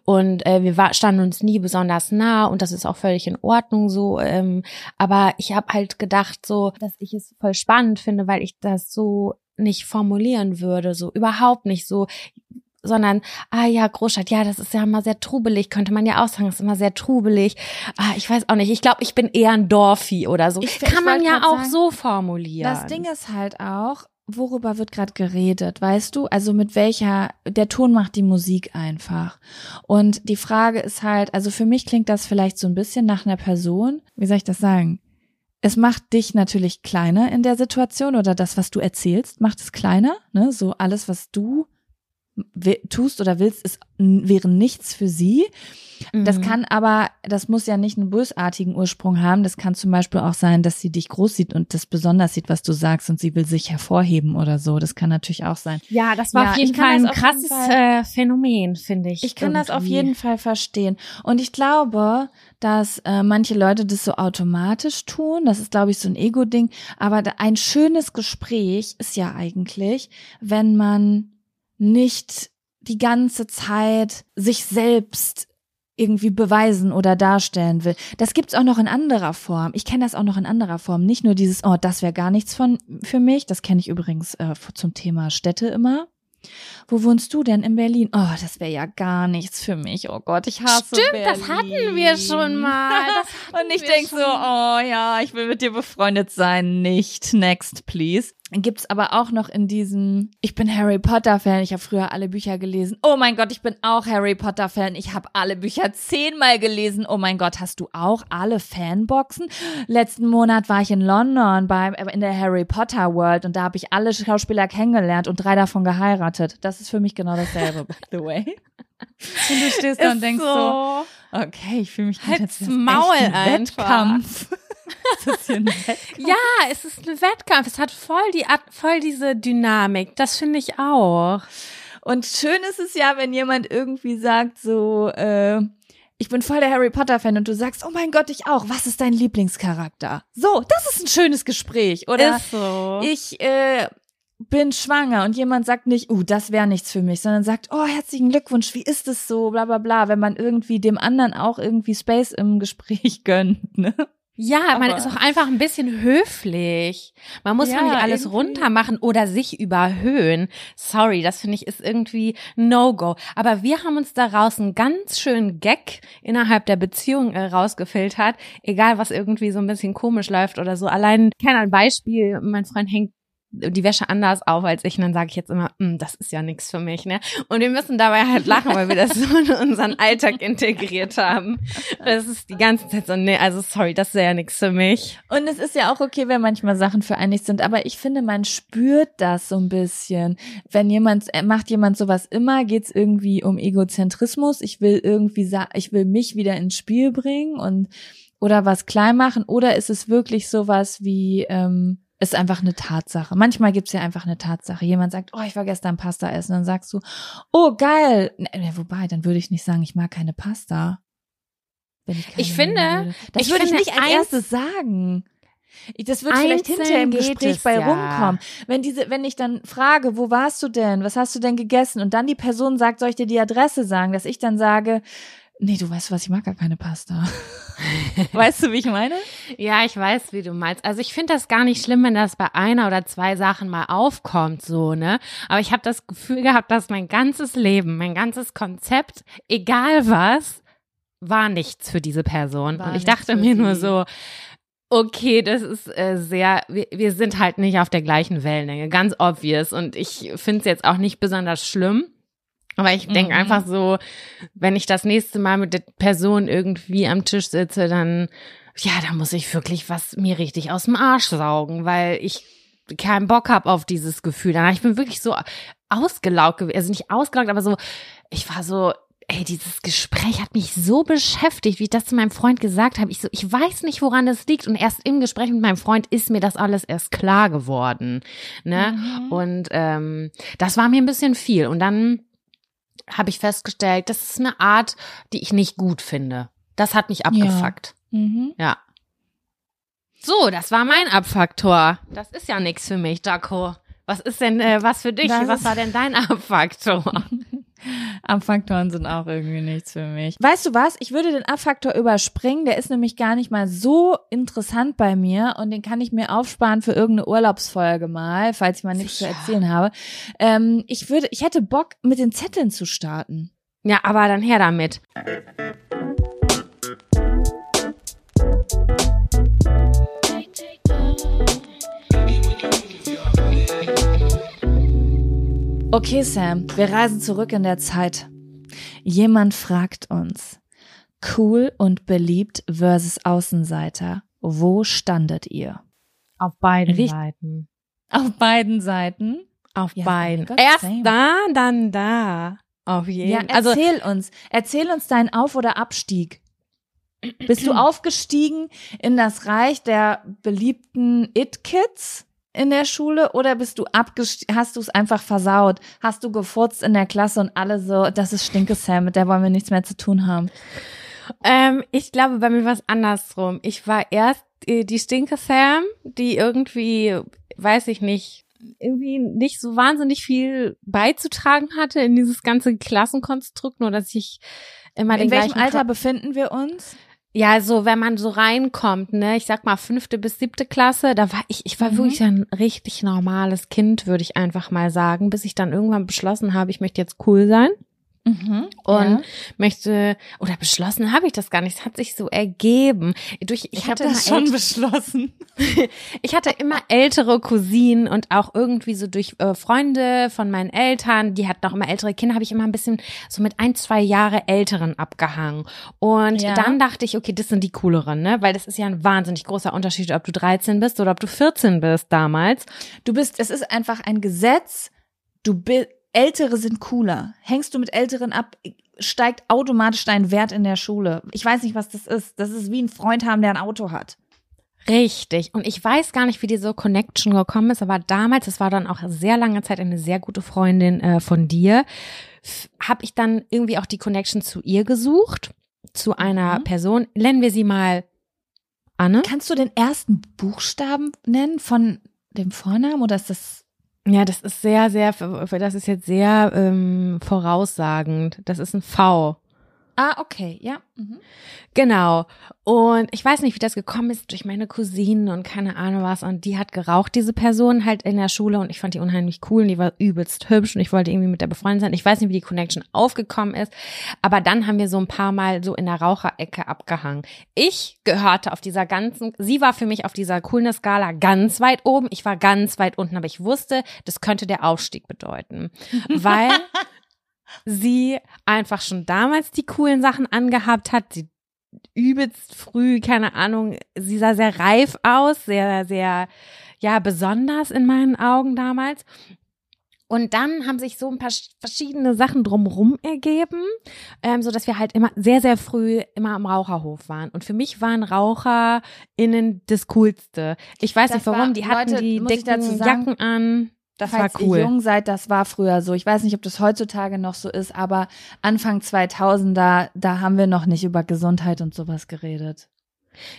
Und äh, wir war, standen uns nie besonders nah und das ist auch völlig in Ordnung so. Ähm, aber ich habe halt gedacht, so, dass ich es voll spannend finde, weil ich das so nicht formulieren würde, so überhaupt nicht so sondern, ah ja, Großstadt, ja, das ist ja immer sehr trubelig, könnte man ja auch sagen, ist immer sehr trubelig. Ah, ich weiß auch nicht, ich glaube, ich bin eher ein Dorfi oder so. Ich- Kann ich man ja auch sagen, so formulieren. Das Ding ist halt auch, worüber wird gerade geredet, weißt du? Also mit welcher, der Ton macht die Musik einfach. Und die Frage ist halt, also für mich klingt das vielleicht so ein bisschen nach einer Person, wie soll ich das sagen? Es macht dich natürlich kleiner in der Situation oder das, was du erzählst, macht es kleiner, ne? So alles, was du tust oder willst, ist, wäre nichts für sie. Das Mhm. kann aber, das muss ja nicht einen bösartigen Ursprung haben. Das kann zum Beispiel auch sein, dass sie dich groß sieht und das besonders sieht, was du sagst und sie will sich hervorheben oder so. Das kann natürlich auch sein. Ja, das war Ja, auf jeden Fall ein das krasses Fall- äh, Phänomen, finde ich. Ich kann das auf irgendwie. jeden Fall verstehen. Und ich glaube, dass äh, manche Leute das so automatisch tun. Das ist, glaube ich, so ein Ego-Ding. Aber ein schönes Gespräch ist ja eigentlich, wenn man nicht die ganze Zeit sich selbst irgendwie beweisen oder darstellen will. Das gibt's auch noch in anderer Form. Ich kenne das auch noch in anderer Form. Nicht nur dieses, oh, das wäre gar nichts von für mich. Das kenne ich übrigens äh, zum Thema Städte immer. Wo wohnst du denn in Berlin? Oh, das wäre ja gar nichts für mich. Oh Gott, ich hasse Stimmt, Berlin. das hatten wir schon mal. [LAUGHS] Und ich wir denk so, oh ja, ich will mit dir befreundet sein. Nicht. Next, please. Dann gibt's aber auch noch in diesem, ich bin Harry Potter Fan, ich habe früher alle Bücher gelesen. Oh mein Gott, ich bin auch Harry Potter Fan, ich habe alle Bücher zehnmal gelesen. Oh mein Gott, hast du auch alle Fanboxen? Letzten Monat war ich in London beim in der Harry Potter World und da habe ich alle Schauspieler kennengelernt und drei davon geheiratet. Das ist für mich genau dasselbe, by the way. [LAUGHS] Und du stehst da und denkst so, okay, ich fühle mich Halt's jetzt Maul. Wettkampf. [LAUGHS] ist das hier ein Wettkampf? Ja, es ist ein Wettkampf. Es hat voll die voll diese Dynamik. Das finde ich auch. Und schön ist es ja, wenn jemand irgendwie sagt so, äh, ich bin voll der Harry Potter Fan und du sagst, oh mein Gott, ich auch. Was ist dein Lieblingscharakter? So, das ist ein schönes Gespräch. Oder ist so. ich äh, bin schwanger und jemand sagt nicht, uh, das wäre nichts für mich, sondern sagt, oh, herzlichen Glückwunsch, wie ist es so, bla bla bla, wenn man irgendwie dem anderen auch irgendwie Space im Gespräch [LAUGHS] gönnt, ne? Ja, man Aber- ist auch einfach ein bisschen höflich. Man muss Ja, nicht alles irgendwie. runter machen oder sich überhöhen. Sorry, das finde ich ist irgendwie No-Go. Aber wir haben uns daraus einen ganz schönen Gag innerhalb der Beziehung äh, rausgefiltert. Egal, was irgendwie so ein bisschen komisch läuft oder so. Allein, ich kenne ein Beispiel, mein Freund hängt die Wäsche anders auf als ich und dann sage ich jetzt immer, "Mm, das ist ja nichts für mich, ne? Und wir müssen dabei halt lachen, weil wir das so in unseren Alltag integriert haben. Das ist die ganze Zeit so, nee, also sorry, das ist ja nichts für mich. Und es ist ja auch okay, wenn manchmal Sachen für einen nicht sind, aber ich finde, man spürt das so ein bisschen. Wenn jemand, äh, macht jemand sowas immer, geht's irgendwie um Egozentrismus. Ich will irgendwie, ich will mich wieder ins Spiel bringen und oder was klein machen. Oder ist es wirklich sowas wie, ähm, ist einfach eine Tatsache. Manchmal gibt's ja einfach eine Tatsache. Jemand sagt, oh, ich war gestern Pasta essen. Dann sagst du, oh, geil. Ne, wobei, dann würde ich nicht sagen, ich mag keine Pasta. Wenn ich, keine Ich finde- das ich würde ich nicht als erstes sagen. Das wird vielleicht Einzeln hinterher im Gespräch es bei ja. rumkommen. Wenn diese, wenn ich dann frage, wo warst du denn? Was hast du denn gegessen? Und dann die Person sagt, soll ich dir die Adresse sagen? Dass ich dann sage, Nee, du weißt was, ich mag gar keine Pasta. [LAUGHS] weißt du, wie ich meine? Ja, ich weiß, wie du meinst. Also ich finde das gar nicht schlimm, wenn das bei einer oder zwei Sachen mal aufkommt, so, ne? Aber ich habe das Gefühl gehabt, dass mein ganzes Leben, mein ganzes Konzept, egal was, war nichts für diese Person. War Und ich dachte mir nur so, okay, das ist äh, sehr, wir, wir sind halt nicht auf der gleichen Wellenlänge, ganz obvious. Und ich finde es jetzt auch nicht besonders schlimm. Aber ich denke Mhm. einfach so, wenn ich das nächste Mal mit der Person irgendwie am Tisch sitze, dann, ja, da muss ich wirklich was mir richtig aus dem Arsch saugen, weil ich keinen Bock hab auf dieses Gefühl. Danach, ich bin wirklich so ausgelaugt gewesen, also nicht ausgelaugt, aber so, ich war so, ey, dieses Gespräch hat mich so beschäftigt, wie ich das zu meinem Freund gesagt habe. Ich so, ich weiß nicht, woran das liegt. Und erst im Gespräch mit meinem Freund ist mir das alles erst klar geworden. Ne? Mhm. Und ähm, das war mir ein bisschen viel. Und dann habe ich festgestellt, das ist eine Art, die ich nicht gut finde. Das hat mich abgefuckt. Mhm. Ja. So, das war mein Abfaktor. Das ist ja nichts für mich, Jaco. Was ist denn, äh, was für dich? Das Was war denn dein Abfaktor? [LAUGHS] Abfaktoren sind auch irgendwie nichts für mich. Weißt du was? Ich würde den Abfaktor überspringen. Der ist nämlich gar nicht mal so interessant bei mir und den kann ich mir aufsparen für irgendeine Urlaubsfolge mal, falls ich mal nichts zu Sicher. erzählen habe. Ähm, ich würde, ich hätte Bock, mit den Zetteln zu starten. ja, aber dann her damit. Okay, Sam, wir reisen zurück in der Zeit. Jemand fragt uns, cool und beliebt versus Außenseiter, wo standet ihr? Auf beiden Richt- Seiten. Auf beiden Seiten? Auf Ja, beiden. Erst same. da, dann da. Auf jeden Ja, Fall. Also, erzähl uns, erzähl uns deinen Auf- oder Abstieg. Bist du [CLEARS THROAT] aufgestiegen in das Reich der beliebten It-Kids in der Schule oder bist du abgestiegen, hast du es einfach versaut? Hast du gefurzt in der Klasse und alle so, das ist Stinke Sam, mit der wollen wir nichts mehr zu tun haben? ähm, ich glaube, bei mir war es andersrum. Ich war erst äh, die Stinke Sam, die irgendwie, weiß ich nicht, irgendwie nicht so wahnsinnig viel beizutragen hatte in dieses ganze Klassenkonstrukt, nur dass ich immer In den welchem Alter befinden wir uns? Ja, so wenn man so reinkommt, ne, ich sag mal fünfte bis siebte Klasse, da war ich, ich war Mhm. wirklich ein richtig normales Kind, würde ich einfach mal sagen, bis ich dann irgendwann beschlossen habe, ich möchte jetzt cool sein Mhm. und möchte oder beschlossen habe ich das gar nicht, es hat sich so ergeben. Durch ich, ich hatte das schon beschlossen. [LAUGHS] ich hatte immer ältere Cousinen und auch irgendwie so durch äh, Freunde von meinen Eltern, die hatten auch immer ältere Kinder, habe ich immer ein bisschen so mit ein, zwei Jahre älteren abgehangen. Und Ja. dann dachte ich, okay, das sind die cooleren, ne? Weil das ist ja ein wahnsinnig großer Unterschied, ob du 13 bist oder ob du 14 bist damals. Du bist, es ist einfach ein Gesetz. Du bist, Ältere sind cooler. Hängst du mit Älteren ab, steigt automatisch dein Wert in der Schule. Ich weiß nicht, was das ist. Das ist wie ein Freund haben, der ein Auto hat. Richtig. Und ich weiß gar nicht, wie diese Connection gekommen ist, aber damals, das war dann auch sehr lange Zeit eine sehr gute Freundin äh, von dir, habe ich dann irgendwie auch die Connection zu ihr gesucht, zu einer Mhm. Person. Nennen wir sie mal Anne. Kannst du den ersten Buchstaben nennen von dem Vornamen oder ist das Ja, das ist sehr, sehr, das ist jetzt sehr ähm, voraussagend. Das ist ein V. Ah, okay, ja. Mhm. Genau. Und ich weiß nicht, wie das gekommen ist durch meine Cousinen und keine Ahnung was. Und die hat geraucht, diese Person halt in der Schule. Und ich fand die unheimlich cool und die war übelst hübsch und ich wollte irgendwie mit der befreundet sein. Ich weiß nicht, wie die Connection aufgekommen ist. Aber dann haben wir so ein paar Mal so in der Raucherecke abgehangen. Ich gehörte auf dieser ganzen, sie war für mich auf dieser Coolness-Skala ganz weit oben. Ich war ganz weit unten. Aber ich wusste, das könnte der Aufstieg bedeuten. [LAUGHS] Weil sie einfach schon damals die coolen Sachen angehabt hat. Sie übelst früh, keine Ahnung, sie sah sehr reif aus, sehr, sehr, ja, besonders in meinen Augen damals. Und dann haben sich so ein paar verschiedene Sachen drumherum ergeben, ähm, so dass wir halt immer sehr, sehr früh immer am Raucherhof waren. Und für mich waren RaucherInnen das Coolste. Ich weiß Das nicht warum, war- die hatten Leute, die dicken sagen, Jacken an. Das Falls war cool. ihr jung seid, das war früher so. Ich weiß nicht, ob das heutzutage noch so ist, aber Anfang 2000er, da haben wir noch nicht über Gesundheit und sowas geredet.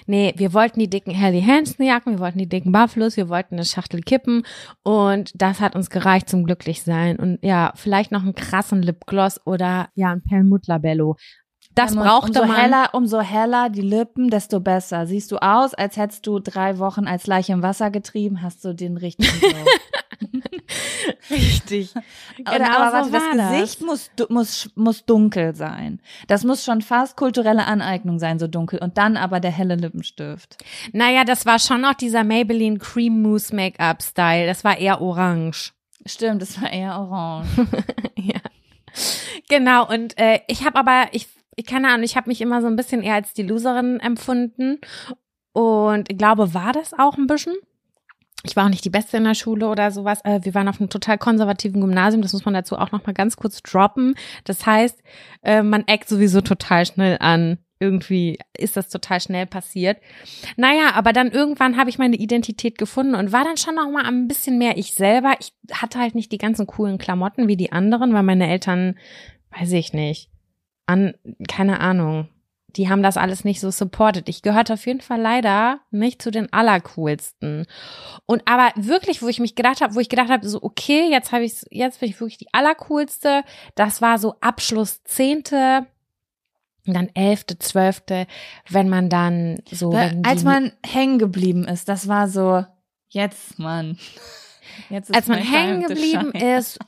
Nee, wir wollten die dicken Helly Hansen Jacken, wir wollten die dicken Buffalos, wir wollten eine Schachtel kippen und das hat uns gereicht zum Glücklichsein und ja, vielleicht noch einen krassen Lipgloss oder ja, ein Perlmutt Labello. das Umso brauchte man. Heller, umso heller die Lippen, desto besser. Siehst du aus, als hättest du drei Wochen als Leiche im Wasser getrieben, hast du den richtigen. [LAUGHS] [LAUGHS] Richtig. Genau aber so warte, das. Gesicht muss, muss, muss dunkel sein. Das muss schon fast kulturelle Aneignung sein, so dunkel. Und dann aber der helle Lippenstift. Naja, das war schon noch dieser Maybelline Cream Mousse Make-up Style. Das war eher orange. Stimmt, das war eher orange. [LAUGHS] ja. Genau, und äh, ich habe aber, ich, ich keine Ahnung, ich habe mich immer so ein bisschen eher als die Loserin empfunden. Und ich glaube, war das auch ein bisschen. Ich war auch nicht die Beste in der Schule oder sowas. Wir waren auf einem total konservativen Gymnasium. Das muss man dazu auch noch mal ganz kurz droppen. Das heißt, äh, man eckt sowieso total schnell an. Irgendwie ist das total schnell passiert. Naja, aber dann irgendwann habe ich meine Identität gefunden und war dann schon noch mal ein bisschen mehr ich selber. Ich hatte halt nicht die ganzen coolen Klamotten wie die anderen, weil meine Eltern, weiß ich nicht, an, keine Ahnung, die haben das alles nicht so supported. Ich gehörte auf jeden Fall leider nicht zu den allercoolsten. Und aber wirklich, wo ich mich gedacht habe, wo ich gedacht habe, so okay, jetzt habe ich jetzt bin ich wirklich die allercoolste. Das war so Abschluss zehnte, und dann elfte, zwölfte, wenn man dann so, wenn Als man hängen geblieben ist, das war so, jetzt, Mann. Als man hängen geblieben ist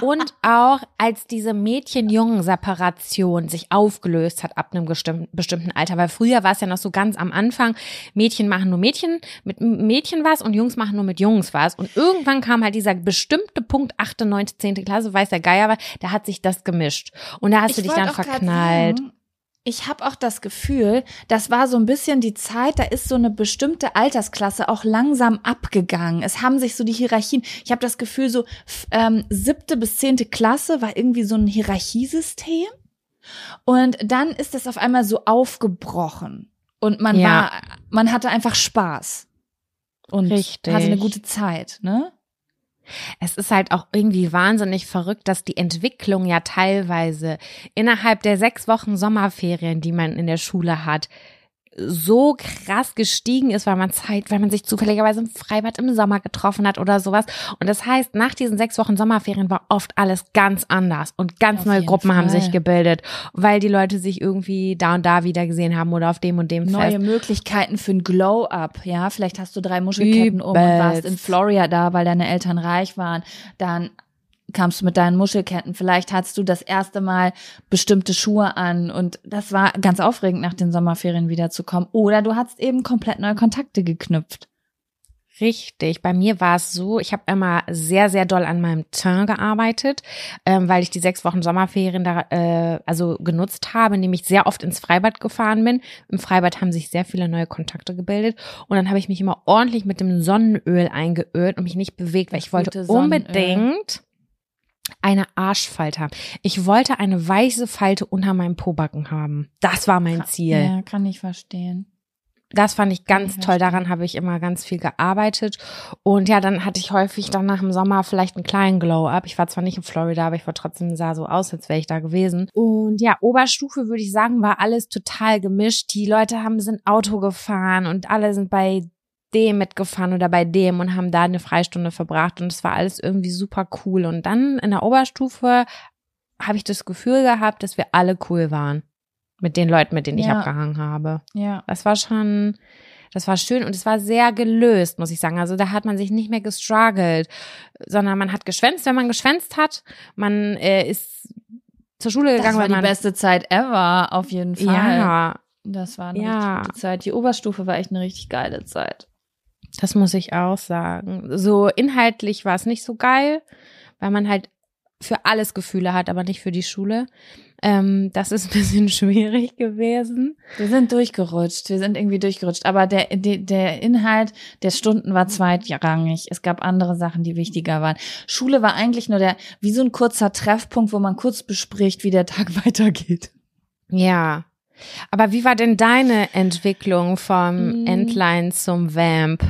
und auch als diese Mädchen-Jungen-Separation sich aufgelöst hat ab einem bestimmten, Alter, weil früher war es ja noch so ganz am Anfang, Mädchen machen nur Mädchen mit Mädchen was und Jungs machen nur mit Jungs was und irgendwann kam halt dieser bestimmte Punkt, achte, neunte, zehnte Klasse, weiß der Geier was, da hat sich das gemischt. Und da hast du dich dann verknallt. sagen, ich habe auch das Gefühl, das war so ein bisschen die Zeit, da ist so eine bestimmte Altersklasse auch langsam abgegangen. Es haben sich so die Hierarchien, ich habe das Gefühl, so ähm, siebte bis zehnte Klasse war irgendwie so ein Hierarchiesystem. Und dann ist das auf einmal so aufgebrochen. Und man Ja. war, man hatte einfach Spaß. Und Richtig. hatte eine gute Zeit, ne? Es ist halt auch irgendwie wahnsinnig verrückt, dass die Entwicklung ja teilweise innerhalb der sechs Wochen Sommerferien, die man in der Schule hat, so krass gestiegen ist, weil man Zeit, weil man sich zufälligerweise im Freibad im Sommer getroffen hat oder sowas. Und das heißt, nach diesen sechs Wochen Sommerferien war oft alles ganz anders und ganz Auf neue Gruppen haben Fall. sich gebildet, weil die Leute sich irgendwie da und da wieder gesehen haben oder auf dem und dem Neue Fest. Möglichkeiten für ein Glow-Up, ja. Vielleicht hast du drei Muschelketten um und warst in Übelst. Florida da, weil deine Eltern reich waren. Dann kamst du mit deinen Muschelketten. Vielleicht hattest du das erste Mal bestimmte Schuhe an und das war ganz aufregend, nach den Sommerferien wiederzukommen. Oder du hattest eben komplett neue Kontakte geknüpft. Richtig. Bei mir war es so, ich habe immer sehr, sehr doll an meinem Teint gearbeitet, ähm, weil ich die sechs Wochen Sommerferien da äh, also genutzt habe, indem ich sehr oft ins Freibad gefahren bin. Im Freibad haben sich sehr viele neue Kontakte gebildet und dann habe ich mich immer ordentlich mit dem Sonnenöl eingeölt und mich nicht bewegt, weil ich wollte unbedingt eine Arschfalte haben. Ich wollte eine weiße Falte unter meinem Pobacken haben. Das war mein Ziel. Ja, kann ich verstehen. Das fand ich ganz toll. Daran habe ich immer ganz viel gearbeitet. Und ja, dann hatte ich häufig dann nach dem Sommer vielleicht einen kleinen Glow-up. Ich war zwar nicht in Florida, aber ich war trotzdem sah so aus, als wäre ich da gewesen. Und ja, Oberstufe würde ich sagen, war alles total gemischt. Die Leute haben sind Auto gefahren und alle sind bei dem mitgefahren oder bei dem und haben da eine Freistunde verbracht und es war alles irgendwie super cool. Und dann in der Oberstufe habe ich das Gefühl gehabt, dass wir alle cool waren. Mit den Leuten, mit denen ich Ja. abgehangen habe. Ja. Das war schon, das war schön und es war sehr gelöst, muss ich sagen. Also da hat man sich nicht mehr gestruggelt, sondern man hat geschwänzt, wenn man geschwänzt hat. Man äh, ist zur Schule Das gegangen, war wenn die man beste Zeit ever, auf jeden Fall. ja, Das war eine Ja. richtig gute Zeit. Die Oberstufe war echt eine richtig geile Zeit. Das muss ich auch sagen. So inhaltlich war es nicht so geil, weil man halt für alles Gefühle hat, aber nicht für die Schule. Ähm, das ist ein bisschen [LAUGHS] schwierig gewesen. Wir sind durchgerutscht, wir sind irgendwie durchgerutscht. Aber der, der, der Inhalt der Stunden war zweitrangig. Es gab andere Sachen, die wichtiger waren. Schule war eigentlich nur der, wie so ein kurzer Treffpunkt, wo man kurz bespricht, wie der Tag [LAUGHS] weitergeht. Ja. Aber wie war denn deine Entwicklung vom Mm. Entlein zum Vamp?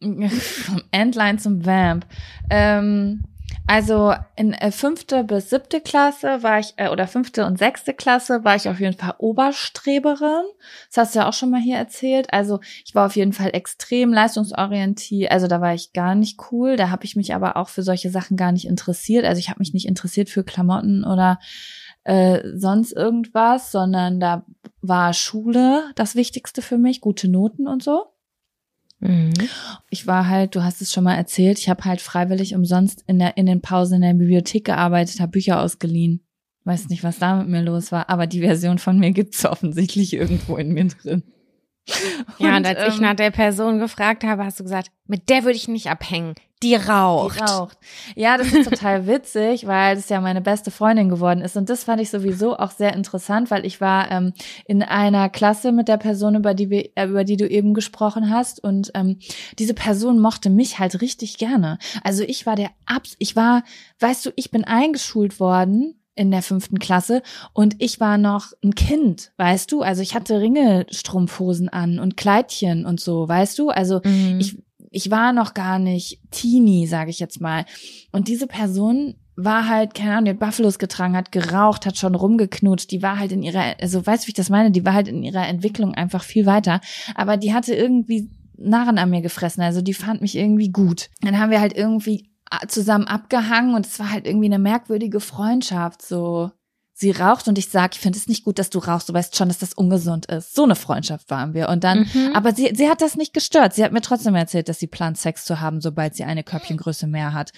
[LAUGHS] Vom Endline zum Vamp. Ähm, also in äh, fünfte bis siebte Klasse war ich, äh, oder fünfte und sechste Klasse war ich auf jeden Fall Oberstreberin. Das hast du ja auch schon mal hier erzählt. Also ich war auf jeden Fall extrem leistungsorientiert. Also da war ich gar nicht cool. Da habe ich mich aber auch für solche Sachen gar nicht interessiert. Also ich habe mich nicht interessiert für Klamotten oder äh, sonst irgendwas, sondern da war Schule das Wichtigste für mich, gute Noten und so. Mhm. Ich war halt, du hast es schon mal erzählt, ich habe halt freiwillig umsonst in der in den Pausen in der Bibliothek gearbeitet, habe Bücher ausgeliehen. Weiß nicht, was da mit mir los war, aber die Version von mir gibt's offensichtlich irgendwo in mir drin. [LAUGHS] Ja, und als ich ähm, nach der Person gefragt habe, hast du gesagt, mit der würde ich nicht abhängen. Die raucht. Die raucht. Ja, das ist total [LAUGHS] witzig, weil das ja meine beste Freundin geworden ist. Und das fand ich sowieso auch sehr interessant, weil ich war ähm, in einer Klasse mit der Person, über die wir, äh, über die du eben gesprochen hast. Und ähm, diese Person mochte mich halt richtig gerne. Also ich war der Abs, ich war, weißt du, ich bin eingeschult worden in der fünften Klasse und ich war noch ein Kind, weißt du? Also ich hatte Ringelstrumpfhosen an und Kleidchen und so, weißt du? Also Mhm. ich, ich war noch gar nicht Teenie, sage ich jetzt mal. Und diese Person war halt, keine Ahnung, die hat Buffalos getragen, hat geraucht, hat schon rumgeknutscht, die war halt in ihrer, also weißt du, wie ich das meine? Die war halt in ihrer Entwicklung einfach viel weiter. Aber die hatte irgendwie Narren an mir gefressen, also die fand mich irgendwie gut. Dann haben wir halt irgendwie zusammen abgehangen und es war halt irgendwie eine merkwürdige Freundschaft, so. Sie raucht und ich sag, ich finde es nicht gut, dass du rauchst. Du weißt schon, dass das ungesund ist. So eine Freundschaft waren wir. Und dann, Mhm. aber sie, sie hat das nicht gestört. Sie hat mir trotzdem erzählt, dass sie plant, Sex zu haben, sobald sie eine Körbchengröße mehr hat.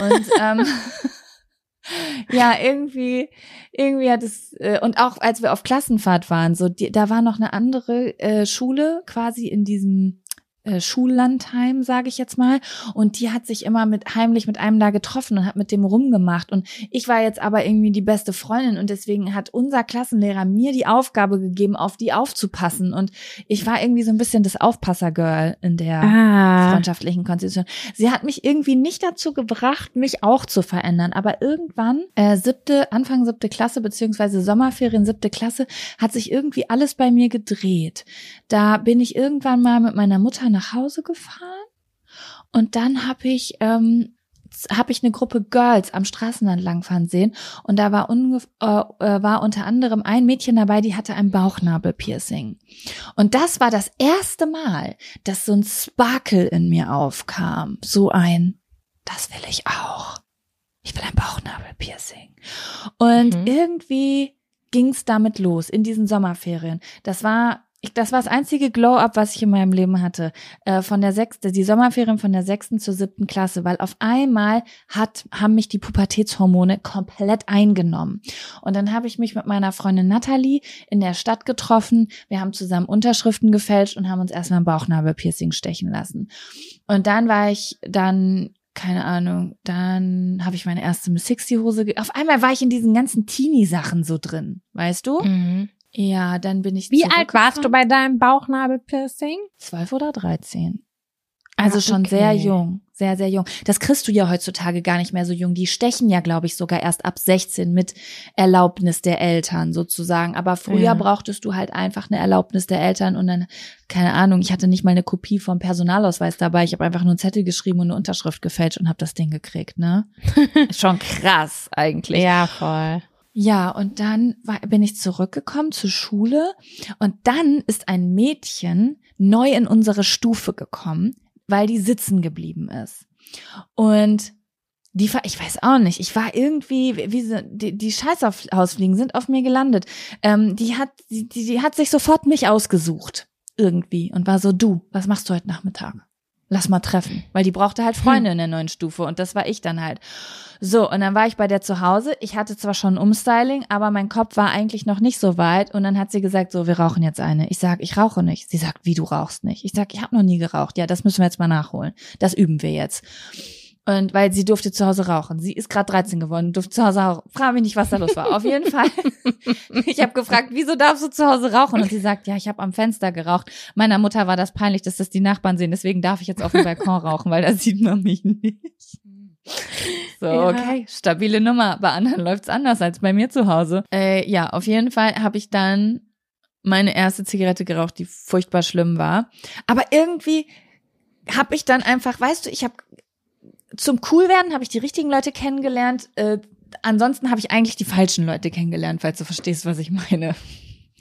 Und [LAUGHS] ähm, [LAUGHS] ja, irgendwie, irgendwie hat es äh, und auch als wir auf Klassenfahrt waren, so die, da war noch eine andere äh, Schule quasi in diesem äh, Schullandheim, sage ich jetzt mal, und die hat sich immer mit heimlich mit einem da getroffen und hat mit dem rumgemacht und ich war jetzt aber irgendwie die beste Freundin und deswegen hat unser Klassenlehrer mir die Aufgabe gegeben, auf die aufzupassen und ich war irgendwie so ein bisschen das Aufpassergirl in der Ah. freundschaftlichen Konstitution. Sie hat mich irgendwie nicht dazu gebracht, mich auch zu verändern. Aber irgendwann, äh, siebte, Anfang siebte Klasse, beziehungsweise Sommerferien siebte Klasse, hat sich irgendwie alles bei mir gedreht. Da bin ich irgendwann mal mit meiner Mutter nach Hause gefahren und dann habe ich ähm, habe ich eine Gruppe Girls am Straßenrand langfahren sehen und da war, äh, äh, war unter anderem ein Mädchen dabei, die hatte ein Bauchnabelpiercing. Und das war das erste Mal, dass so ein Sparkle in mir aufkam. So ein, das will ich auch. Ich will ein Bauchnabelpiercing. Und Mhm. irgendwie ging's damit los in diesen Sommerferien. Das war das war das einzige Glow-up, was ich in meinem Leben hatte. Äh, von der sechsten, die Sommerferien von der sechsten zur siebten Klasse, weil auf einmal hat, haben mich die Pubertätshormone komplett eingenommen. Und dann habe ich mich mit meiner Freundin Natalie in der Stadt getroffen. Wir haben zusammen Unterschriften gefälscht und haben uns erstmal ein Bauchnabelpiercing stechen lassen. Und dann war ich dann keine Ahnung, dann habe ich meine erste Miss Sixty Hose. ge- Auf einmal war ich in diesen ganzen Teenie-Sachen so drin, weißt du? Mhm. Ja, dann bin ich Wie alt warst du bei deinem Bauchnabelpiercing? Zwölf oder dreizehn. Also Ah, schon okay. sehr jung, sehr, sehr jung. Das kriegst du ja heutzutage gar nicht mehr so jung. Die stechen ja, glaube ich, sogar erst ab 16 mit Erlaubnis der Eltern sozusagen. Aber früher Ja. brauchtest du halt einfach eine Erlaubnis der Eltern und dann, keine Ahnung, ich hatte nicht mal eine Kopie vom Personalausweis dabei. Ich habe einfach nur einen Zettel geschrieben und eine Unterschrift gefälscht und habe das Ding gekriegt, ne? [LAUGHS] schon krass eigentlich. Ja, voll. Ja, und dann war, bin ich zurückgekommen zur Schule und dann ist ein Mädchen neu in unsere Stufe gekommen, weil die sitzen geblieben ist. Und die war, ich weiß auch nicht, ich war irgendwie, wie so, die, die Scheißhausfliegen sind auf mir gelandet. Ähm, die hat, die, die hat sich sofort mich ausgesucht. Irgendwie. Und war so, du, was machst du heute Nachmittag? Lass mal treffen. Weil die brauchte halt Freunde in der neuen Stufe und das war ich dann halt. So, und dann war ich bei der zu Hause. Ich hatte zwar schon ein Umstyling, aber mein Kopf war eigentlich noch nicht so weit. Und dann hat sie gesagt, so, wir rauchen jetzt eine. Ich sag, ich rauche nicht. Sie sagt, wie du rauchst nicht. Ich sag, ich habe noch nie geraucht. Ja, das müssen wir jetzt mal nachholen. Das üben wir jetzt. Und weil sie durfte zu Hause rauchen. Sie ist gerade 13 geworden, durfte zu Hause rauchen. Frag mich nicht, was da los war. Auf jeden Fall. [LAUGHS] Ich habe gefragt, wieso darfst du zu Hause rauchen? Und sie sagt, ja, ich habe am Fenster geraucht. Meiner Mutter war das peinlich, dass das die Nachbarn sehen. Deswegen darf ich jetzt auf dem Balkon rauchen, weil da sieht man mich nicht. So, Ja. okay, stabile Nummer. Bei anderen läuft's anders als bei mir zu Hause. Äh, ja, auf jeden Fall habe ich dann meine erste Zigarette geraucht, die furchtbar schlimm war. Aber irgendwie habe ich dann einfach, weißt du, ich habe zum Coolwerden habe ich die richtigen Leute kennengelernt. Äh, ansonsten habe ich eigentlich die falschen Leute kennengelernt, falls du verstehst, was ich meine.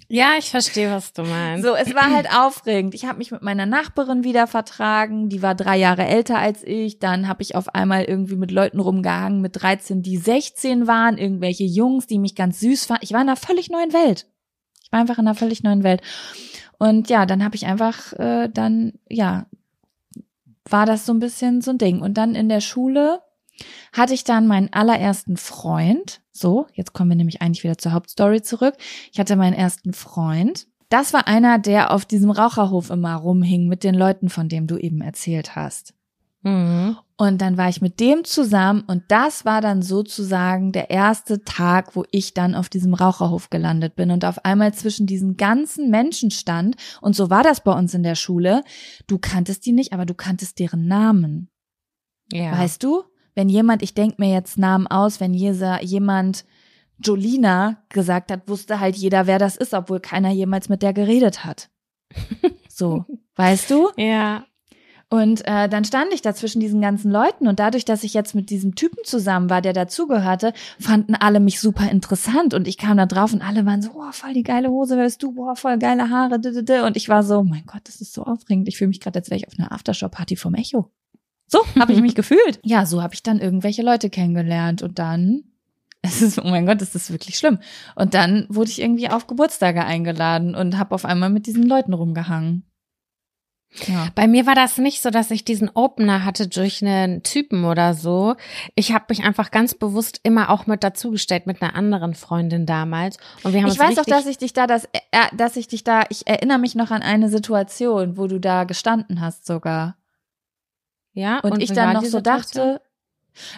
Ja, ich verstehe, was du meinst. So, es war halt aufregend. Ich habe mich mit meiner Nachbarin wieder vertragen, die war drei Jahre älter als ich. Dann habe ich auf einmal irgendwie mit Leuten rumgehangen mit 13, die 16 waren, irgendwelche Jungs, die mich ganz süß fanden. Ich war in einer völlig neuen Welt. Ich war einfach in einer völlig neuen Welt. Und ja, dann habe ich einfach äh, dann, ja, war das so ein bisschen so ein Ding. Und dann in der Schule hatte ich dann meinen allerersten Freund. So, jetzt kommen wir nämlich eigentlich wieder zur Hauptstory zurück. Ich hatte meinen ersten Freund. Das war einer, der auf diesem Raucherhof immer rumhing mit den Leuten, von dem du eben erzählt hast. Mhm. Und dann war ich mit dem zusammen und das war dann sozusagen der erste Tag, wo ich dann auf diesem Raucherhof gelandet bin und auf einmal zwischen diesen ganzen Menschen stand. Und so war das bei uns in der Schule. Du kanntest die nicht, aber du kanntest deren Namen. Ja. Weißt du? Wenn jemand, ich denk mir jetzt Namen aus, wenn jemand Jolina gesagt hat, wusste halt jeder, wer das ist, obwohl keiner jemals mit der geredet hat. So, weißt du? [LAUGHS] ja. Und äh, dann stand ich da zwischen diesen ganzen Leuten und dadurch, dass ich jetzt mit diesem Typen zusammen war, der dazugehörte, fanden alle mich super interessant und ich kam da drauf und alle waren so, boah, voll die geile Hose, wer bist du, boah, voll geile Haare, und ich war so, mein Gott, das ist so aufregend, ich fühle mich gerade, als wäre ich auf einer Aftershow-Party vom Echo. So habe ich [LAUGHS] mich gefühlt. Ja, so habe ich dann irgendwelche Leute kennengelernt und dann, [LAUGHS] es ist, oh mein Gott, das ist wirklich schlimm. Und dann wurde ich irgendwie auf Geburtstage eingeladen und habe auf einmal mit diesen Leuten rumgehangen. Ja. Bei mir war das nicht so, dass ich diesen Opener hatte durch einen Typen oder so. Ich habe mich einfach ganz bewusst immer auch mit dazugestellt mit einer anderen Freundin damals. Und wir haben Ich weiß auch, dass ich dich da, das, äh, dass ich dich da, ich erinnere mich noch an eine Situation, wo du da gestanden hast sogar. ja, Und, ich wie dann noch so Situation? dachte,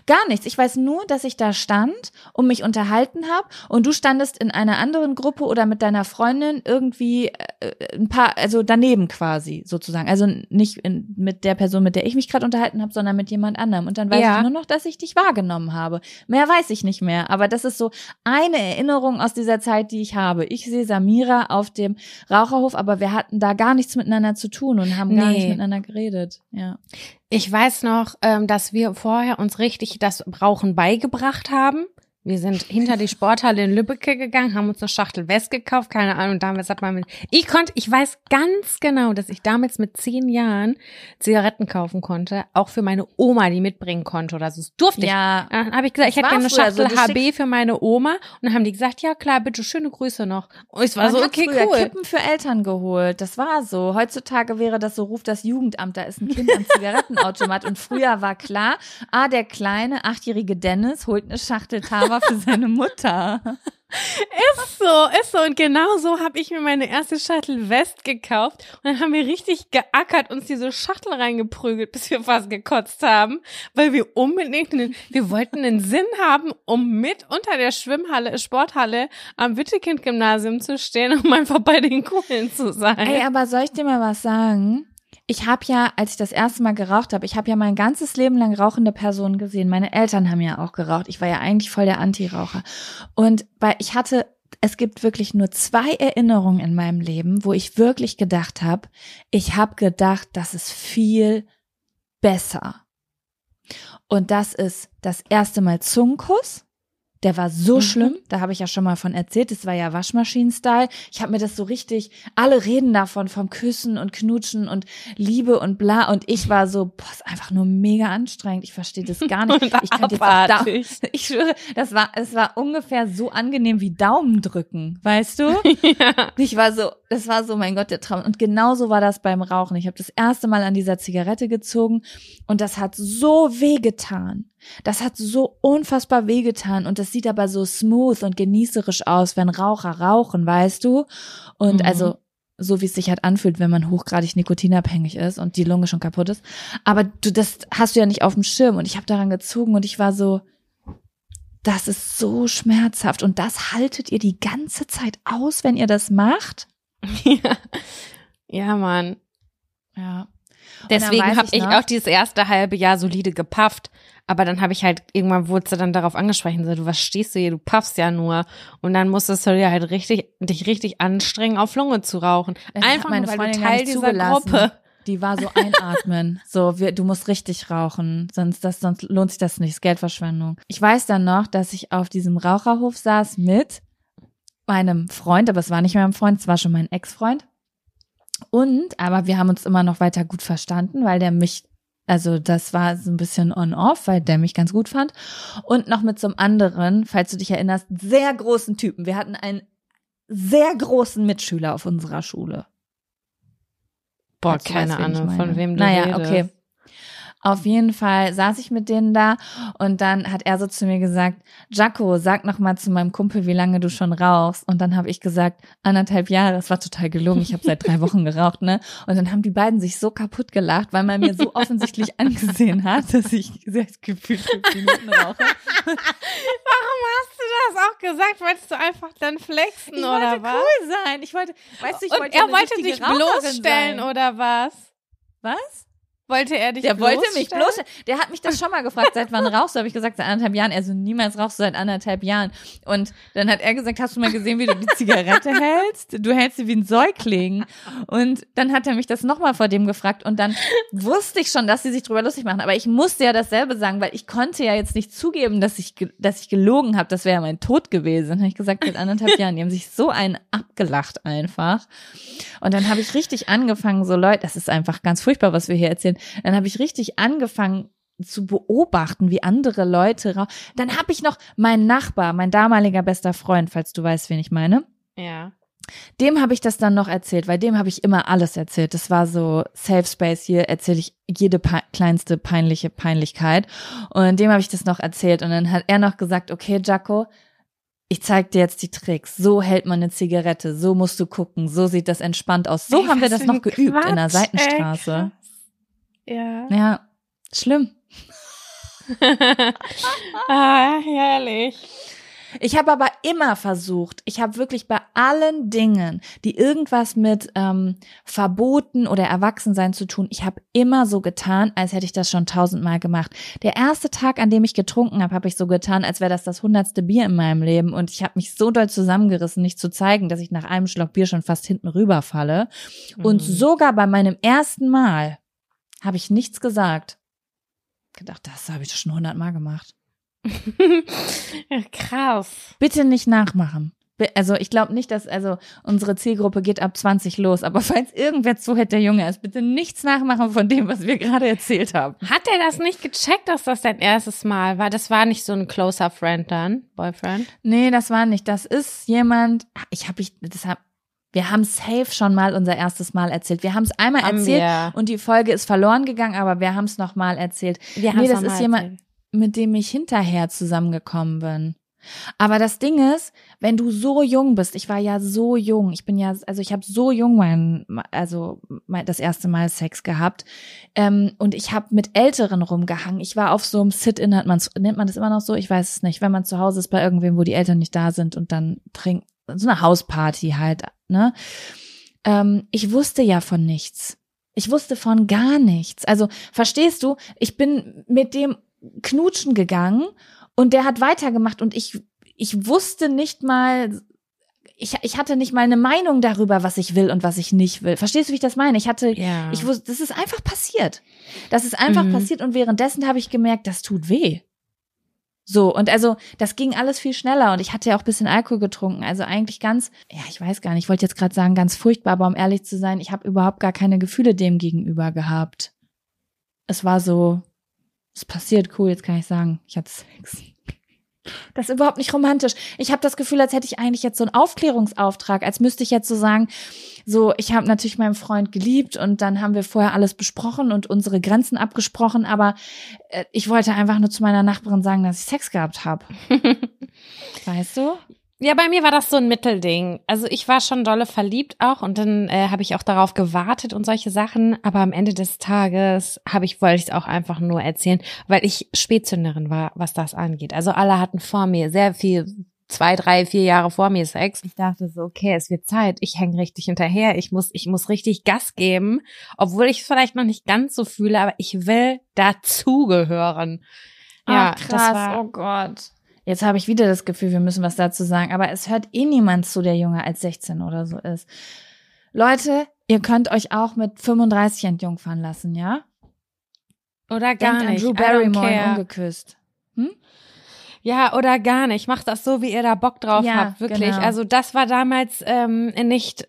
gar nichts. Ich weiß nur, dass ich da stand und mich unterhalten habe und du standest in einer anderen Gruppe oder mit deiner Freundin irgendwie äh, ein paar, also daneben quasi sozusagen. Also nicht in, mit der Person, mit der ich mich gerade unterhalten habe, sondern mit jemand anderem. Und dann weiß Ja. ich nur noch, dass ich dich wahrgenommen habe. Mehr weiß ich nicht mehr. Aber das ist so eine Erinnerung aus dieser Zeit, die ich habe. Ich sehe Samira auf dem Raucherhof, aber wir hatten da gar nichts miteinander zu tun und haben gar Nee. nicht miteinander geredet. Ja. Ich weiß noch, ähm, dass wir vorher uns richtig das Rauchen beigebracht haben. Wir sind hinter die Sporthalle in Lübbecke gegangen, haben uns eine Schachtel West gekauft, keine Ahnung, damals hat man mit, ich konnte, ich weiß ganz genau, dass ich damals mit zehn Jahren Zigaretten kaufen konnte, auch für meine Oma, die mitbringen konnte oder so. Das durfte ich. Ja, Dann habe ich gesagt, ich hätte gerne eine so, Schachtel du HB für meine Oma. Und dann haben die gesagt, ja klar, bitte, schöne Grüße noch. Und ich war Man so, okay, cool. Kippen für Eltern geholt. Das war so. Heutzutage wäre das so, ruft das Jugendamt, da ist ein Kind am Zigarettenautomat. Und früher war klar, ah, der kleine achtjährige Dennis holt eine Schachtel Tava für seine Mutter. Ist so, ist so. Und genau so habe ich mir meine erste Schachtel West gekauft. Und dann haben wir richtig geackert, uns diese Schachtel reingeprügelt, bis wir fast gekotzt haben, weil wir unbedingt, einen, wir wollten einen Sinn haben, um mit unter der Schwimmhalle, Sporthalle am Wittekind-Gymnasium zu stehen, um einfach bei den Coolen zu sein. Ey, aber soll ich dir mal was sagen? Ich habe ja, als ich das erste Mal geraucht habe, ich habe ja mein ganzes Leben lang rauchende Personen gesehen. Meine Eltern haben ja auch geraucht. Ich war ja eigentlich voll der Anti-Raucher. Und weil ich hatte, es gibt wirklich nur zwei Erinnerungen in meinem Leben, wo ich wirklich gedacht habe, ich habe gedacht, das ist viel besser. Und das ist das erste Mal Zungenkuss. Der war so Mhm. schlimm, da habe ich ja schon mal von erzählt, das war ja Waschmaschinen-Style. Ich habe mir das so richtig, alle reden davon, vom Küssen und Knutschen und Liebe und bla. Und ich war so, boah, ist einfach nur mega anstrengend. Ich verstehe das gar nicht. [LAUGHS] Ich könnte jetzt auch da, ich schwöre, das war, es war ungefähr so angenehm wie Daumen drücken, weißt du? [LAUGHS] ja. Ich war so, das war so, mein Gott, der Traum. Und genauso war das beim Rauchen. Ich habe das erste Mal an dieser Zigarette gezogen und das hat so wehgetan. Das hat so unfassbar wehgetan und das sieht aber so smooth und genießerisch aus, wenn Raucher rauchen, weißt du? Und Mhm. also so wie es sich halt anfühlt, wenn man hochgradig nikotinabhängig ist und die Lunge schon kaputt ist. Aber du, das hast du ja nicht auf dem Schirm und ich habe daran gezogen und ich war so, das ist so schmerzhaft und das haltet ihr die ganze Zeit aus, wenn ihr das macht? ja. Ja, Mann. Ja. Deswegen habe ich ich auch dieses erste halbe Jahr solide gepafft. Aber dann habe ich halt, irgendwann wurde sie dann darauf angesprochen, so, du, was stehst du hier, du paffst ja nur. Und dann musstest du dir halt richtig, dich richtig anstrengen, auf Lunge zu rauchen. Das hat Einfach meine nur, weil Freundin du Teil dieser. Gruppe. Die war so einatmen. [LAUGHS] so, wir, du musst richtig rauchen, sonst, das, sonst lohnt sich das nicht, ist Geldverschwendung. Ich weiß dann noch, dass ich auf diesem Raucherhof saß mit meinem Freund, aber es war nicht mehr mein Freund, es war schon mein Ex-Freund. Und, aber wir haben uns immer noch weiter gut verstanden, weil der mich, also das war so ein bisschen on-off, weil der mich ganz gut fand. Und noch mit so einem anderen, falls du dich erinnerst, sehr großen Typen. Wir hatten einen sehr großen Mitschüler auf unserer Schule. Boah, keine Ahnung, von wem du Naja, redest. okay. Auf jeden Fall saß ich mit denen da und dann hat er so zu mir gesagt, Jaco, sag noch mal zu meinem Kumpel, wie lange du schon rauchst. Und dann habe ich gesagt, anderthalb Jahre. Es war total gelogen. Ich habe seit drei Wochen geraucht, ne? Und dann haben die beiden sich so kaputt gelacht, weil man mir so offensichtlich [LAUGHS] angesehen hat, dass ich sehr gefühlt fünf Minuten rauche. Warum hast du das auch gesagt? Wolltest du einfach dann flexen Ich oder wollte was? cool sein. Ich wollte, weißt du, ich Und wollte er wollte dich bloßstellen sein. oder was? Was? Wollte er dich Der wollte mich bloß. Der hat mich das schon mal gefragt, seit wann [LAUGHS] rauchst du? Habe ich gesagt, seit anderthalb Jahren. Er so, niemals rauchst du seit anderthalb Jahren. Und dann hat er gesagt, hast du mal gesehen, wie du die Zigarette [LAUGHS] hältst? Du hältst sie wie ein Säugling. Und dann hat er mich das nochmal vor dem gefragt. Und dann wusste ich schon, dass sie sich drüber lustig machen. Aber ich musste ja dasselbe sagen, weil ich konnte ja jetzt nicht zugeben, dass ich, dass ich gelogen habe. Das wäre ja mein Tod gewesen. Dann habe ich gesagt, seit anderthalb [LAUGHS] Jahren. Die haben sich so einen abgelacht einfach. Und dann habe ich richtig angefangen, so Leute, das ist einfach ganz furchtbar, was wir hier erzählen. Dann habe ich richtig angefangen zu beobachten, wie andere Leute rauchen. Dann habe ich noch meinen Nachbar, mein damaliger bester Freund, falls du weißt, wen ich meine. Ja. Dem habe ich das dann noch erzählt, weil dem habe ich immer alles erzählt. Das war so Safe Space hier, erzähle ich jede pe kleinste peinliche Peinlichkeit. Und dem habe ich das noch erzählt. Und dann hat er noch gesagt, okay, Jaco, ich zeig dir jetzt die Tricks. So hält man eine Zigarette, so musst du gucken, so sieht das entspannt aus. So Ey, haben wir das noch geübt in der Quatsch, Seitenstraße. Ja. Ja, schlimm. [LAUGHS] ah, herrlich. Ich habe aber immer versucht, ich habe wirklich bei allen Dingen, die irgendwas mit ähm, Verboten oder Erwachsensein zu tun, ich habe immer so getan, als hätte ich das schon tausendmal gemacht. Der erste Tag, an dem ich getrunken habe, habe ich so getan, als wäre das das hundertste Bier in meinem Leben und ich habe mich so doll zusammengerissen, nicht zu zeigen, dass ich nach einem Schluck Bier schon fast hinten rüberfalle. Und Mhm. sogar bei meinem ersten Mal habe ich nichts gesagt. Gedacht, das habe ich schon hundertmal gemacht. [LAUGHS] ja, krass. Bitte nicht nachmachen. Also ich glaube nicht, dass, also unsere Zielgruppe geht ab 20 los, aber [LAUGHS] falls irgendwer zuhört, der Junge ist, bitte nichts nachmachen von dem, was wir gerade erzählt haben. Hat er das nicht gecheckt, dass das dein erstes Mal war? Das war nicht so ein closer Friend dann, Boyfriend? Nee, das war nicht. Das ist jemand, ich habe ich, das hab, wir haben safe schon mal unser erstes Mal erzählt. Wir haben es einmal Haben erzählt wir. und die Folge ist verloren gegangen, aber wir haben es noch mal erzählt. Wir nee, haben's das ist jemand, erzählt. mit dem ich hinterher zusammengekommen bin. Aber das Ding ist, wenn du so jung bist, ich war ja so jung, ich bin ja, also ich habe so jung mein, also mein, das erste Mal Sex gehabt ähm, und ich habe mit Älteren rumgehangen. Ich war auf so einem Sit-in, nennt man das immer noch so? Ich weiß es nicht. Wenn man zu Hause ist bei irgendwem, wo die Eltern nicht da sind und dann trinkt, so eine Hausparty halt, ne? Ähm, ich wusste ja von nichts. Ich wusste von gar nichts. Also verstehst du, ich bin mit dem knutschen gegangen und der hat weitergemacht und ich, ich wusste nicht mal, ich, ich hatte nicht mal eine Meinung darüber, was ich will und was ich nicht will. Verstehst du, wie ich das meine? Ich hatte, Ja. ich wusste, das ist einfach passiert. Das ist einfach Mhm. passiert und währenddessen habe ich gemerkt, das tut weh. So, und also das ging alles viel schneller und ich hatte ja auch bisschen Alkohol getrunken. Also eigentlich ganz, ja, ich weiß gar nicht, ich wollte jetzt gerade sagen, ganz furchtbar, aber um ehrlich zu sein, ich habe überhaupt gar keine Gefühle dem gegenüber gehabt. Es war so, es passiert, cool, jetzt kann ich sagen, ich hatte Sex. Das ist überhaupt nicht romantisch. Ich habe das Gefühl, als hätte ich eigentlich jetzt so einen Aufklärungsauftrag, als müsste ich jetzt so sagen, so, ich habe natürlich meinen Freund geliebt und dann haben wir vorher alles besprochen und unsere Grenzen abgesprochen, aber äh, ich wollte einfach nur zu meiner Nachbarin sagen, dass ich Sex gehabt habe. [LAUGHS] weißt du? Ja, bei mir war das so ein Mittelding. Also ich war schon dolle verliebt auch und dann äh, habe ich auch darauf gewartet und solche Sachen. Aber am Ende des Tages habe ich wollte ich es auch einfach nur erzählen, weil ich Spätzünderin war, was das angeht. Also alle hatten vor mir sehr viel zwei, drei, vier Jahre vor mir Sex. Ich dachte so, okay, es wird Zeit. Ich hänge richtig hinterher. Ich muss, ich muss richtig Gas geben, obwohl ich es vielleicht noch nicht ganz so fühle, aber ich will dazugehören. Ja, Ach, krass, war, oh Gott. Jetzt habe ich wieder das Gefühl, wir müssen was dazu sagen, aber es hört eh niemand zu, der jünger als 16 oder so ist. Leute, ihr könnt euch auch mit 35 entjungfern lassen, ja? oder gar Denkt nicht. an Drew Barrymore ungeküsst. Hm? Ja, oder gar nicht. Macht das so, wie ihr da Bock drauf Ja, habt, wirklich. genau. Also das war damals ähm, nicht.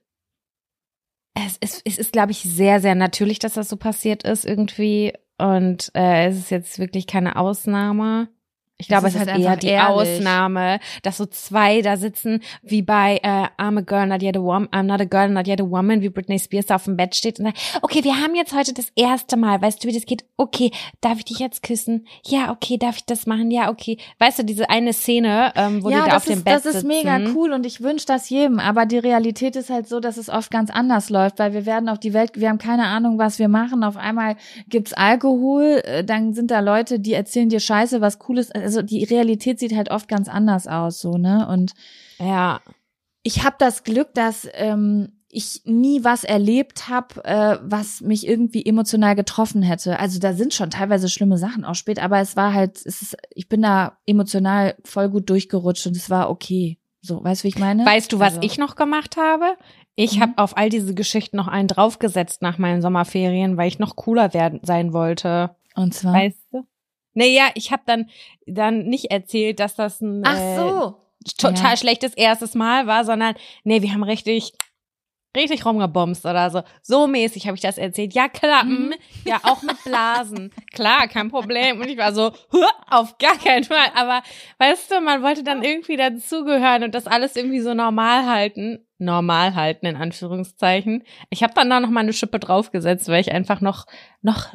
Es ist, es ist, glaube ich, sehr, sehr natürlich, dass das so passiert ist irgendwie. Und äh, es ist jetzt wirklich keine Ausnahme. Ich glaube, es ist, halt eher die ehrlich. Ausnahme, dass so zwei da sitzen, wie bei äh, I'm a girl, not yet a woman, I'm not a girl, not yet a woman, wie Britney Spears da auf dem Bett steht und sagt, okay, wir haben jetzt heute das erste Mal, weißt du, wie das geht? Okay, darf ich dich jetzt küssen? Ja, okay, darf ich das machen? Ja, okay. Weißt du, diese eine Szene, ähm, wo ja, die da auf dem ist, Bett das ist sitzen. mega cool und ich wünsche das jedem. Aber die Realität ist halt so, dass es oft ganz anders läuft, weil wir werden auf die Welt, wir haben keine Ahnung, was wir machen. Auf einmal gibt's Alkohol, äh, dann sind da Leute, die erzählen dir Scheiße, was cool ist. Also die Realität sieht halt oft ganz anders aus, so ne. Und Ja. ich habe das Glück, dass ähm, ich nie was erlebt habe, äh, was mich irgendwie emotional getroffen hätte. Also da sind schon teilweise schlimme Sachen auch spät, aber es war halt, es ist, ich bin da emotional voll gut durchgerutscht und es war okay. So, weißt du, wie ich meine? Weißt du, was Also, ich noch gemacht habe? Ich Mhm. habe auf all diese Geschichten noch einen draufgesetzt nach meinen Sommerferien, weil ich noch cooler werden sein wollte. Und zwar. Weißt du? Naja, ich habe dann dann nicht erzählt, dass das ein Ach äh, so. total Ja. schlechtes erstes Mal war, sondern nee, wir haben richtig richtig rumgebomst oder so. So mäßig habe ich das erzählt. Ja, klar, Mhm. mm, ja, auch mit Blasen. [LAUGHS] klar, kein Problem. Und ich war so, "Huh, auf gar keinen Fall. Aber weißt du, man wollte dann irgendwie dazugehören und das alles irgendwie so normal halten. Normal halten, in Anführungszeichen. Ich habe dann da noch mal eine Schippe draufgesetzt, weil ich einfach noch, noch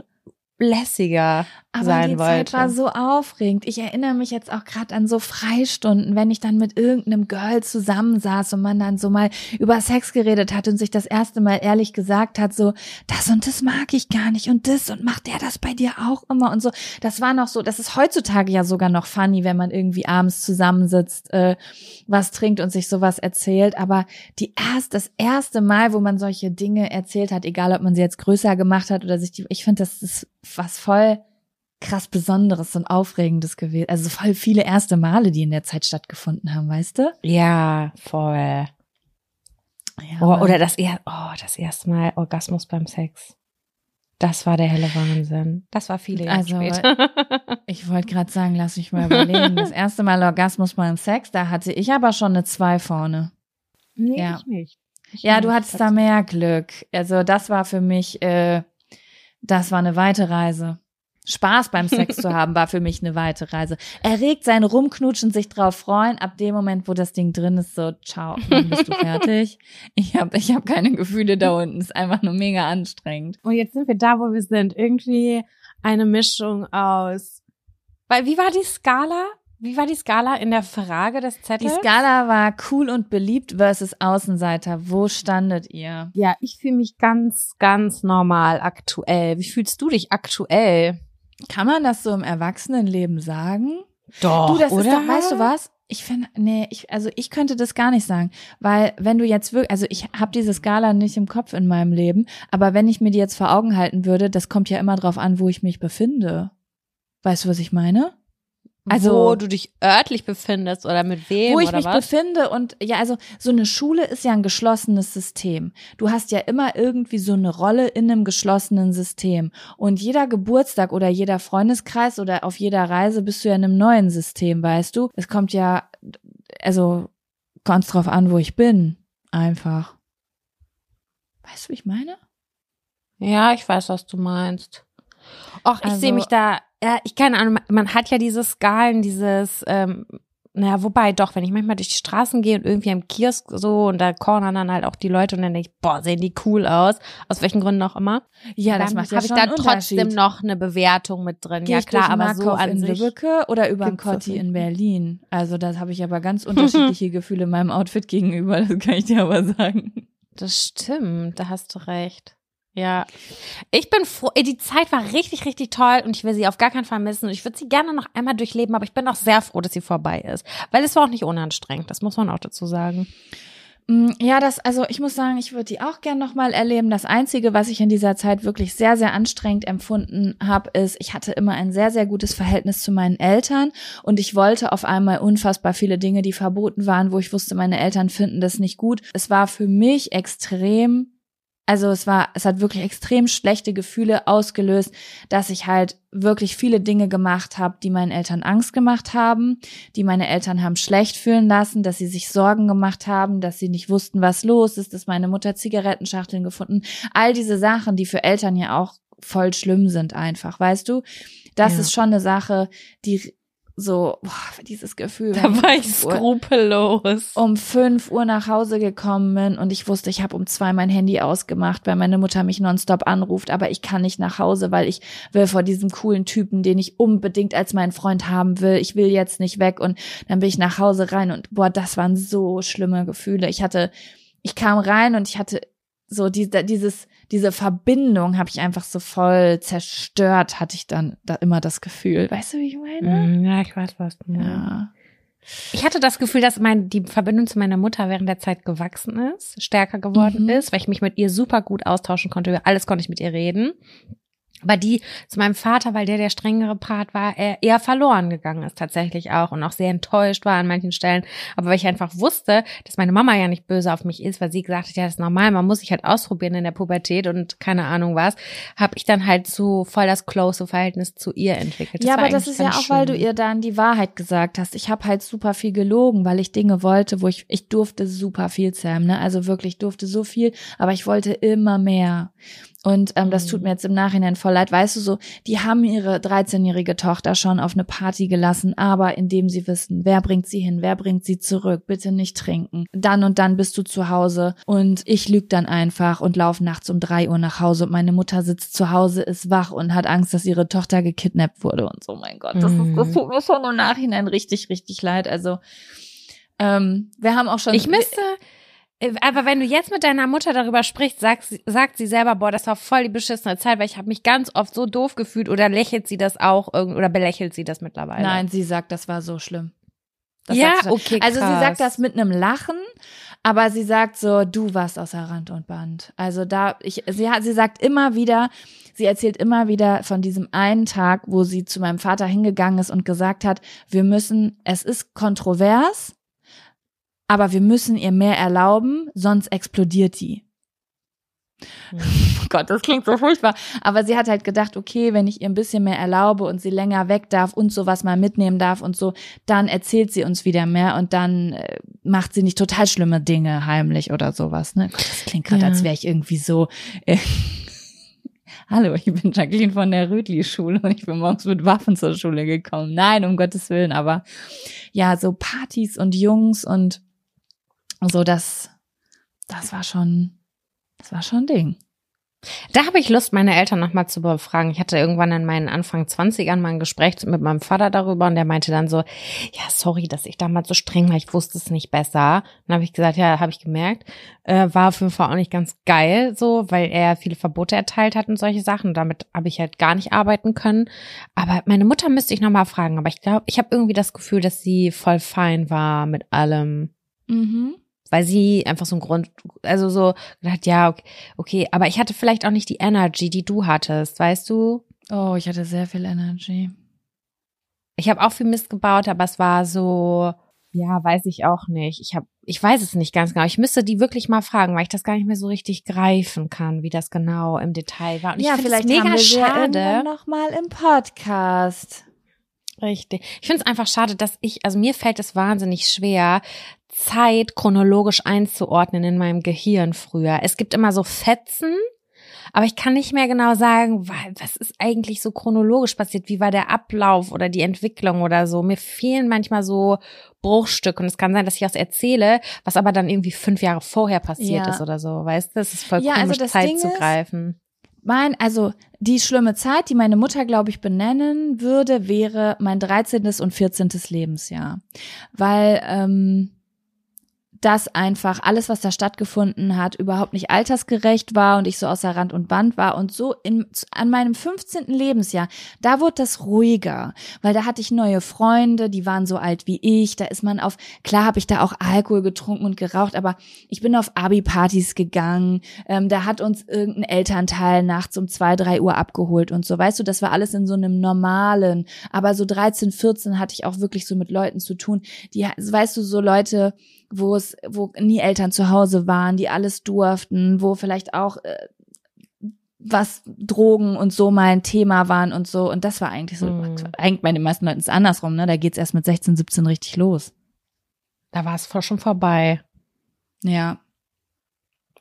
lässiger Aber sein die wollte. Zeit war so aufregend. Ich erinnere mich jetzt auch gerade an so Freistunden, wenn ich dann mit irgendeinem Girl zusammensaß und man dann so mal über Sex geredet hat und sich das erste Mal ehrlich gesagt hat, so, das und das mag ich gar nicht und das und macht der das bei dir auch immer und so. Das war noch so, das ist heutzutage ja sogar noch funny, wenn man irgendwie abends zusammensitzt, äh, was trinkt und sich sowas erzählt. Aber die erst, das erste Mal, wo man solche Dinge erzählt hat, egal ob man sie jetzt größer gemacht hat oder sich die, ich finde, das ist was voll krass Besonderes und Aufregendes gewesen. Also voll viele erste Male, die in der Zeit stattgefunden haben, weißt du? ja, voll. Ja, Oh, oder das, er oh, das erste Mal Orgasmus beim Sex. Das war der helle Wahnsinn. Das war viele Jahre Also, später. [LAUGHS] ich wollte gerade sagen, lass mich mal überlegen. Das erste Mal Orgasmus beim Sex, da hatte ich aber schon eine zwei vorne. nee, ja. ich nicht. Ich Ja, du hattest da mehr Glück. Also das war für mich, äh, das war eine weite Reise. Spaß beim Sex zu [LAUGHS] haben, war für mich eine weite Reise. Erregt sein Rumknutschen, sich drauf freuen. Ab dem Moment, wo das Ding drin ist, so, ciao, bist du [LAUGHS] fertig. Ich habe ich hab keine Gefühle da unten. Ist einfach nur mega anstrengend. Und jetzt sind wir da, wo wir sind. Irgendwie eine Mischung aus. Weil, wie war die Skala? Wie war die Skala in der Frage des Die Zettels? Skala war cool und beliebt versus Außenseiter. Wo standet ihr? ja, ich fühle mich ganz, ganz normal aktuell. Wie fühlst du dich aktuell? Kann man das so im Erwachsenenleben sagen? Doch, Du, das oder? ist doch, weißt du was? Ich finde, nee, ich, also ich könnte das gar nicht sagen, weil wenn du jetzt wirklich, also ich habe diese Skala nicht im Kopf in meinem Leben, aber wenn ich mir die jetzt vor Augen halten würde, das kommt ja immer drauf an, wo ich mich befinde. Weißt du, was ich meine? Also- wo du dich örtlich befindest oder mit wem wo ich mich was? befinde und ja, also so eine Schule ist ja ein geschlossenes System. Du hast ja immer irgendwie so eine Rolle in einem geschlossenen System und jeder Geburtstag oder jeder Freundeskreis oder auf jeder Reise bist du ja in einem neuen System, weißt du? Es kommt ja also kommt drauf an, wo ich bin, einfach. Weißt du, wie ich meine? Ja, ich weiß, was du meinst. Och, ich Also- sehe mich da, ja, ich keine Ahnung, man hat ja diese Skalen, dieses, ähm, naja, wobei doch, wenn ich manchmal durch die Straßen gehe und irgendwie am Kiosk so und da cornern dann halt auch die Leute und dann denke ich, boah, sehen die cool aus, aus welchen Gründen auch immer. Ja, das dann macht ja habe ich da trotzdem noch eine Bewertung mit drin. Geh ja klar, aber so an in sich. Lübbecke oder über das Kotti in. Berlin. Also da habe ich aber ganz [LAUGHS] unterschiedliche Gefühle meinem Outfit gegenüber, das kann ich dir aber sagen. Das stimmt, da hast du recht. Ja. Ich bin froh, die Zeit war richtig, richtig toll und ich will sie auf gar keinen Fall missen. Und ich würde sie gerne noch einmal durchleben, aber ich bin auch sehr froh, dass sie vorbei ist. Weil es war auch nicht unanstrengend, das muss man auch dazu sagen. Mm, Ja, das, also ich muss sagen, ich würde die auch gern nochmal erleben. Das Einzige, was ich in dieser Zeit wirklich sehr, sehr anstrengend empfunden habe, ist, ich hatte immer ein sehr, sehr gutes Verhältnis zu meinen Eltern und ich wollte auf einmal unfassbar viele Dinge, die verboten waren, wo ich wusste, meine Eltern finden das nicht gut. Es war für mich extrem also es war, es hat wirklich extrem schlechte Gefühle ausgelöst, dass ich halt wirklich viele Dinge gemacht habe, die meinen Eltern Angst gemacht haben, die meine Eltern haben schlecht fühlen lassen, dass sie sich Sorgen gemacht haben, dass sie nicht wussten, was los ist, dass meine Mutter Zigarettenschachteln gefunden, all diese Sachen, die für Eltern ja auch voll schlimm sind einfach, weißt du? Das Ja. ist schon eine Sache, die so, boah, dieses Gefühl. Da war ich 5 Uhr- skrupellos. um fünf Uhr nach Hause gekommen bin und ich wusste, ich habe um zwei mein Handy ausgemacht, weil meine Mutter mich nonstop anruft, aber ich kann nicht nach Hause, weil ich will vor diesem coolen Typen, den ich unbedingt als meinen Freund haben will, ich will jetzt nicht weg und dann bin ich nach Hause rein und boah, das waren so schlimme Gefühle. Ich hatte, ich kam rein und ich hatte so die, dieses, diese Verbindung habe ich einfach so voll zerstört, hatte ich dann da immer das Gefühl. Weißt du, wie ich meine? Mm, Ja, ich weiß was. du. Ja. Ich hatte das Gefühl, dass mein, die Verbindung zu meiner Mutter während der Zeit gewachsen ist, stärker geworden Mhm. ist, weil ich mich mit ihr super gut austauschen konnte. Über alles konnte ich mit ihr reden. Aber die zu meinem Vater, weil der der strengere Part war, er eher verloren gegangen ist tatsächlich auch und auch sehr enttäuscht war an manchen Stellen. Aber weil ich einfach wusste, dass meine Mama ja nicht böse auf mich ist, weil sie gesagt hat, ja, das ist normal, man muss sich halt ausprobieren in der Pubertät und keine Ahnung was, habe ich dann halt so voll das close Verhältnis zu ihr entwickelt. ja, war aber das ist ja auch, weil du schön. ihr dann die Wahrheit gesagt hast. Ich habe halt super viel gelogen, weil ich Dinge wollte, wo ich, ich durfte super viel, Sam, ne? Also wirklich, ich durfte so viel, aber ich wollte immer mehr. Und ähm, das tut Mhm. mir jetzt im Nachhinein voll leid. Weißt du so, die haben ihre 13-jährige Tochter schon auf eine Party gelassen, aber indem sie wissen, wer bringt sie hin, wer bringt sie zurück, bitte nicht trinken. Dann und dann bist du zu Hause und ich lüg dann einfach und laufe nachts um drei Uhr nach Hause und meine Mutter sitzt zu Hause, ist wach und hat Angst, dass ihre Tochter gekidnappt wurde und so. Mein Gott, das, ist, das Mhm. tut mir schon im Nachhinein richtig, richtig leid. Also ähm, wir haben auch schon. Ich müsste, aber wenn du jetzt mit deiner Mutter darüber sprichst, sagt, sie- sagt sie selber, boah, das war voll die beschissene Zeit, weil ich habe mich ganz oft so doof gefühlt oder lächelt sie das auch oder belächelt sie das mittlerweile? Nein, sie sagt, das war so schlimm. Das ja, okay, Also sie sagt das mit einem Lachen, aber sie sagt so, du warst außer Rand und Band. Also da, ich, sie hat, sie sagt immer wieder, sie erzählt immer wieder von diesem einen Tag, wo sie zu meinem Vater hingegangen ist und gesagt hat, wir müssen, es ist kontrovers, aber wir müssen ihr mehr erlauben, sonst explodiert die. Hm. [LAUGHS] Oh Gott, das klingt so furchtbar. Aber sie hat halt gedacht, okay, wenn ich ihr ein bisschen mehr erlaube und sie länger weg darf und sowas mal mitnehmen darf und so, dann erzählt sie uns wieder mehr und dann äh, macht sie nicht total schlimme Dinge heimlich oder sowas. Ne? Gott, das klingt gerade, Ja. als wäre ich irgendwie so. Äh, [LAUGHS] Hallo, ich bin Jacqueline von der Rüdli-Schule und ich bin morgens mit Waffen zur Schule gekommen. Nein, um Gottes Willen, aber ja, so Partys und Jungs und so, das, das war schon, das war schon ein Ding. Da habe ich Lust, meine Eltern nochmal zu befragen. Ich hatte irgendwann in meinen Anfang 20ern mal ein Gespräch mit meinem Vater darüber und der meinte dann so, ja, sorry, dass ich damals so streng war, ich wusste es nicht besser. Dann habe ich gesagt, ja, habe ich gemerkt. Äh, war auf jeden Fall auch nicht ganz geil so, weil er viele Verbote erteilt hat und solche Sachen. Und damit habe ich halt gar nicht arbeiten können. Aber meine Mutter müsste ich nochmal fragen. Aber ich glaube, ich habe irgendwie das Gefühl, dass sie voll fein war mit allem Mhm. Weil sie einfach so ein Grund, also so gedacht, ja, okay, okay, aber ich hatte vielleicht auch nicht die Energy, die du hattest, weißt du? Oh, ich hatte sehr viel Energy. Ich habe auch viel Mist gebaut, aber es war so, ja, weiß ich auch nicht. Ich habe, ich weiß es nicht ganz genau. Ich müsste die wirklich mal fragen, weil ich das gar nicht mehr so richtig greifen kann, wie das genau im Detail war. Und ich ja, finde vielleicht mega haben wir schade. noch mal im Podcast. Richtig. Ich finde es einfach schade, dass ich, also mir fällt es wahnsinnig schwer, Zeit chronologisch einzuordnen in meinem Gehirn früher. Es gibt immer so Fetzen, aber ich kann nicht mehr genau sagen, wa- was ist eigentlich so chronologisch passiert, wie war der Ablauf oder die Entwicklung oder so. Mir fehlen manchmal so Bruchstücke und es kann sein, dass ich was erzähle, was aber dann irgendwie fünf Jahre vorher passiert Ja. ist oder so. Weißt du, es ist voll Ja, also komisch, das Zeit Ding zu greifen. Mein, also die schlimme Zeit, die meine Mutter, glaube ich, benennen würde, wäre mein 13. und 14. Lebensjahr. Weil ähm, das einfach alles, was da stattgefunden hat, überhaupt nicht altersgerecht war und ich so außer Rand und Band war. Und so in, an meinem 15. Lebensjahr, da wurde das ruhiger, weil da hatte ich neue Freunde, die waren so alt wie ich. Da ist man auf, klar habe ich da auch Alkohol getrunken und geraucht, aber ich bin auf Abi-Partys gegangen. Ähm, da hat uns irgendein Elternteil nachts um zwei, drei Uhr abgeholt und so. Weißt du, das war alles in so einem normalen. Aber so 13, 14 hatte ich auch wirklich so mit Leuten zu tun, die, weißt du, so Leute, wo es wo nie Eltern zu Hause waren, die alles durften, wo vielleicht auch äh, was Drogen und so mal ein Thema waren und so. Und das war eigentlich so, Mhm. eigentlich bei den meisten Leuten ist es andersrum, ne? Da geht's erst mit 16, 17 richtig los. Da war es schon vorbei. Ja.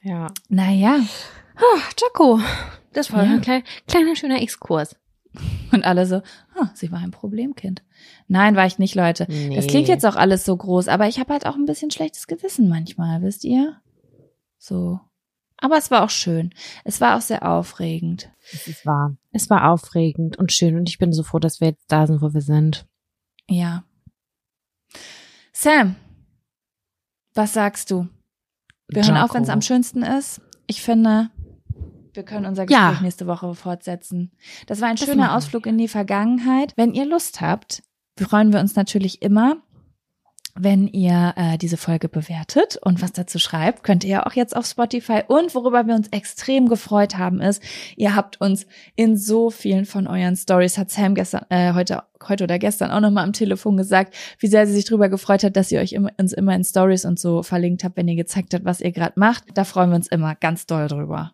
Ja. Naja. Oh, Jaco, das war Ja. ein kleiner, kleiner schöner Exkurs. Und alle so, ah, sie war ein Problemkind. Nein, war ich nicht, Leute. Nee. Das klingt jetzt auch alles so groß, aber ich habe halt auch ein bisschen schlechtes Gewissen manchmal, wisst ihr? So. Aber es war auch schön. Es war auch sehr aufregend. Es wahr. Es war aufregend und schön und ich bin so froh, dass wir jetzt da sind, wo wir sind. Ja. Sam, was sagst du? Wir hören auf, Jaco. wenn es am schönsten ist. Ich finde, wir können unser Ja. Gespräch nächste Woche fortsetzen. Das war ein Das schöner. Ausflug in die Vergangenheit. Wenn ihr Lust habt, freuen wir uns natürlich immer, wenn ihr äh, diese Folge bewertet und was dazu schreibt. Könnt ihr ja auch jetzt auf Spotify. Und worüber wir uns extrem gefreut haben, ist, ihr habt uns in so vielen von euren Stories, hat Sam gestern, äh, heute, heute oder gestern auch nochmal am Telefon gesagt, wie sehr sie sich darüber gefreut hat, dass ihr euch immer, uns immer in Stories und so verlinkt habt, wenn ihr gezeigt habt, was ihr gerade macht. Da freuen wir uns immer ganz doll drüber.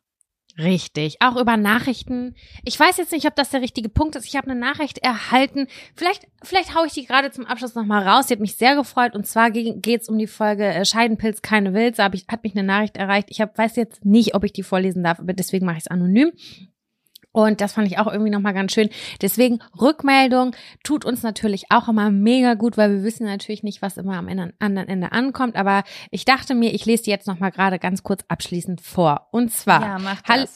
Richtig. Auch über Nachrichten. Ich weiß jetzt nicht, ob das der richtige Punkt ist. Ich habe eine Nachricht erhalten. Vielleicht, vielleicht hau ich die gerade zum Abschluss nochmal raus. Die hat mich sehr gefreut. Und zwar geht es um die Folge äh, Scheidenpilz, keine Wilz. Da hab ich, hat mich eine Nachricht erreicht. Ich hab, weiß jetzt nicht, ob ich die vorlesen darf, aber deswegen mache ich es anonym. Und das fand ich auch irgendwie nochmal ganz schön. Deswegen Rückmeldung tut uns natürlich auch immer mega gut, weil wir wissen natürlich nicht, was immer am anderen Ende ankommt. Aber ich dachte mir, ich lese die jetzt nochmal gerade ganz kurz abschließend vor. Und zwar, macht Hall-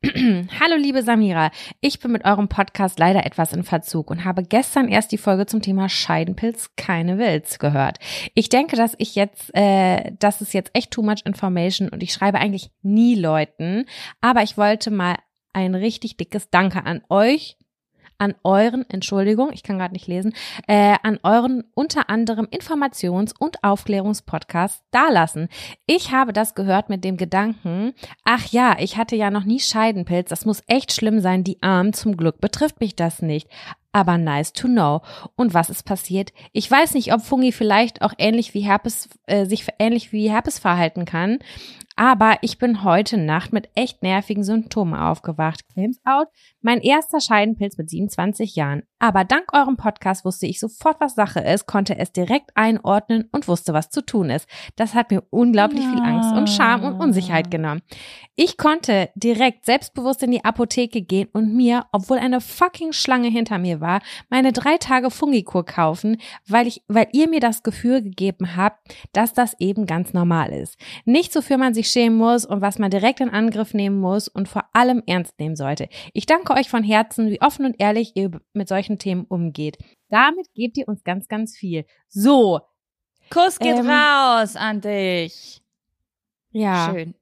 [CLEARS THROAT] Hallo liebe Samira, ich bin mit eurem Podcast leider etwas in Verzug und habe gestern erst die Folge zum Thema Scheidenpilz keine Wills gehört. Ich denke, dass ich jetzt, äh, das ist jetzt echt too much information und ich schreibe eigentlich nie Leuten, aber ich wollte mal ein richtig dickes Danke an euch, an euren, Entschuldigung, ich kann gerade nicht lesen, äh, an euren unter anderem Informations- und Aufklärungspodcast dalassen. Ich habe das gehört mit dem Gedanken, ach ja, ich hatte ja noch nie Scheidenpilz, das muss echt schlimm sein, die Armen, zum Glück betrifft mich das nicht. Aber nice to know. Und was ist passiert? Ich weiß nicht, ob Fungi vielleicht auch ähnlich wie Herpes, äh, sich ähnlich wie Herpes verhalten kann. Aber ich bin heute Nacht mit echt nervigen Symptomen aufgewacht. Claims out. Mein erster Scheidenpilz mit 27 Jahren. Aber dank eurem Podcast wusste ich sofort, was Sache ist, konnte es direkt einordnen und wusste, was zu tun ist. Das hat mir unglaublich viel Angst und Scham und Unsicherheit genommen. Ich konnte direkt selbstbewusst in die Apotheke gehen und mir, obwohl eine fucking Schlange hinter mir war, meine drei Tage Fungikur kaufen, weil ich, weil ihr mir das Gefühl gegeben habt, dass das eben ganz normal ist. Nichts, wofür man sich schämen muss und was man direkt in Angriff nehmen muss und vor allem ernst nehmen sollte. Ich danke euch von Herzen, wie offen und ehrlich ihr mit solchen Themen umgeht. Damit gebt ihr uns ganz, ganz viel. So, Kuss geht Ähm, raus an dich. ja. Schön.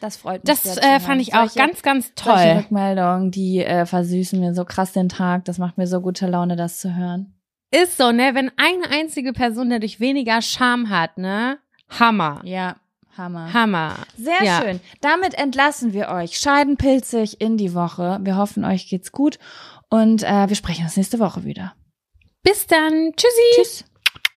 Das freut mich. Das äh, fand ich auch Solche- ganz, ganz Solche toll. Rückmeldungen, die äh, versüßen mir so krass den Tag. Das macht mir so gute Laune, das zu hören. Ist so, ne? Wenn eine einzige Person dadurch weniger Scham hat, ne? Hammer. Ja, Hammer. Hammer. Sehr Ja. schön. Damit entlassen wir euch scheidenpilzig in die Woche. Wir hoffen, euch geht's gut und äh, wir sprechen uns nächste Woche wieder. Bis dann. Tschüssi. Tschüss.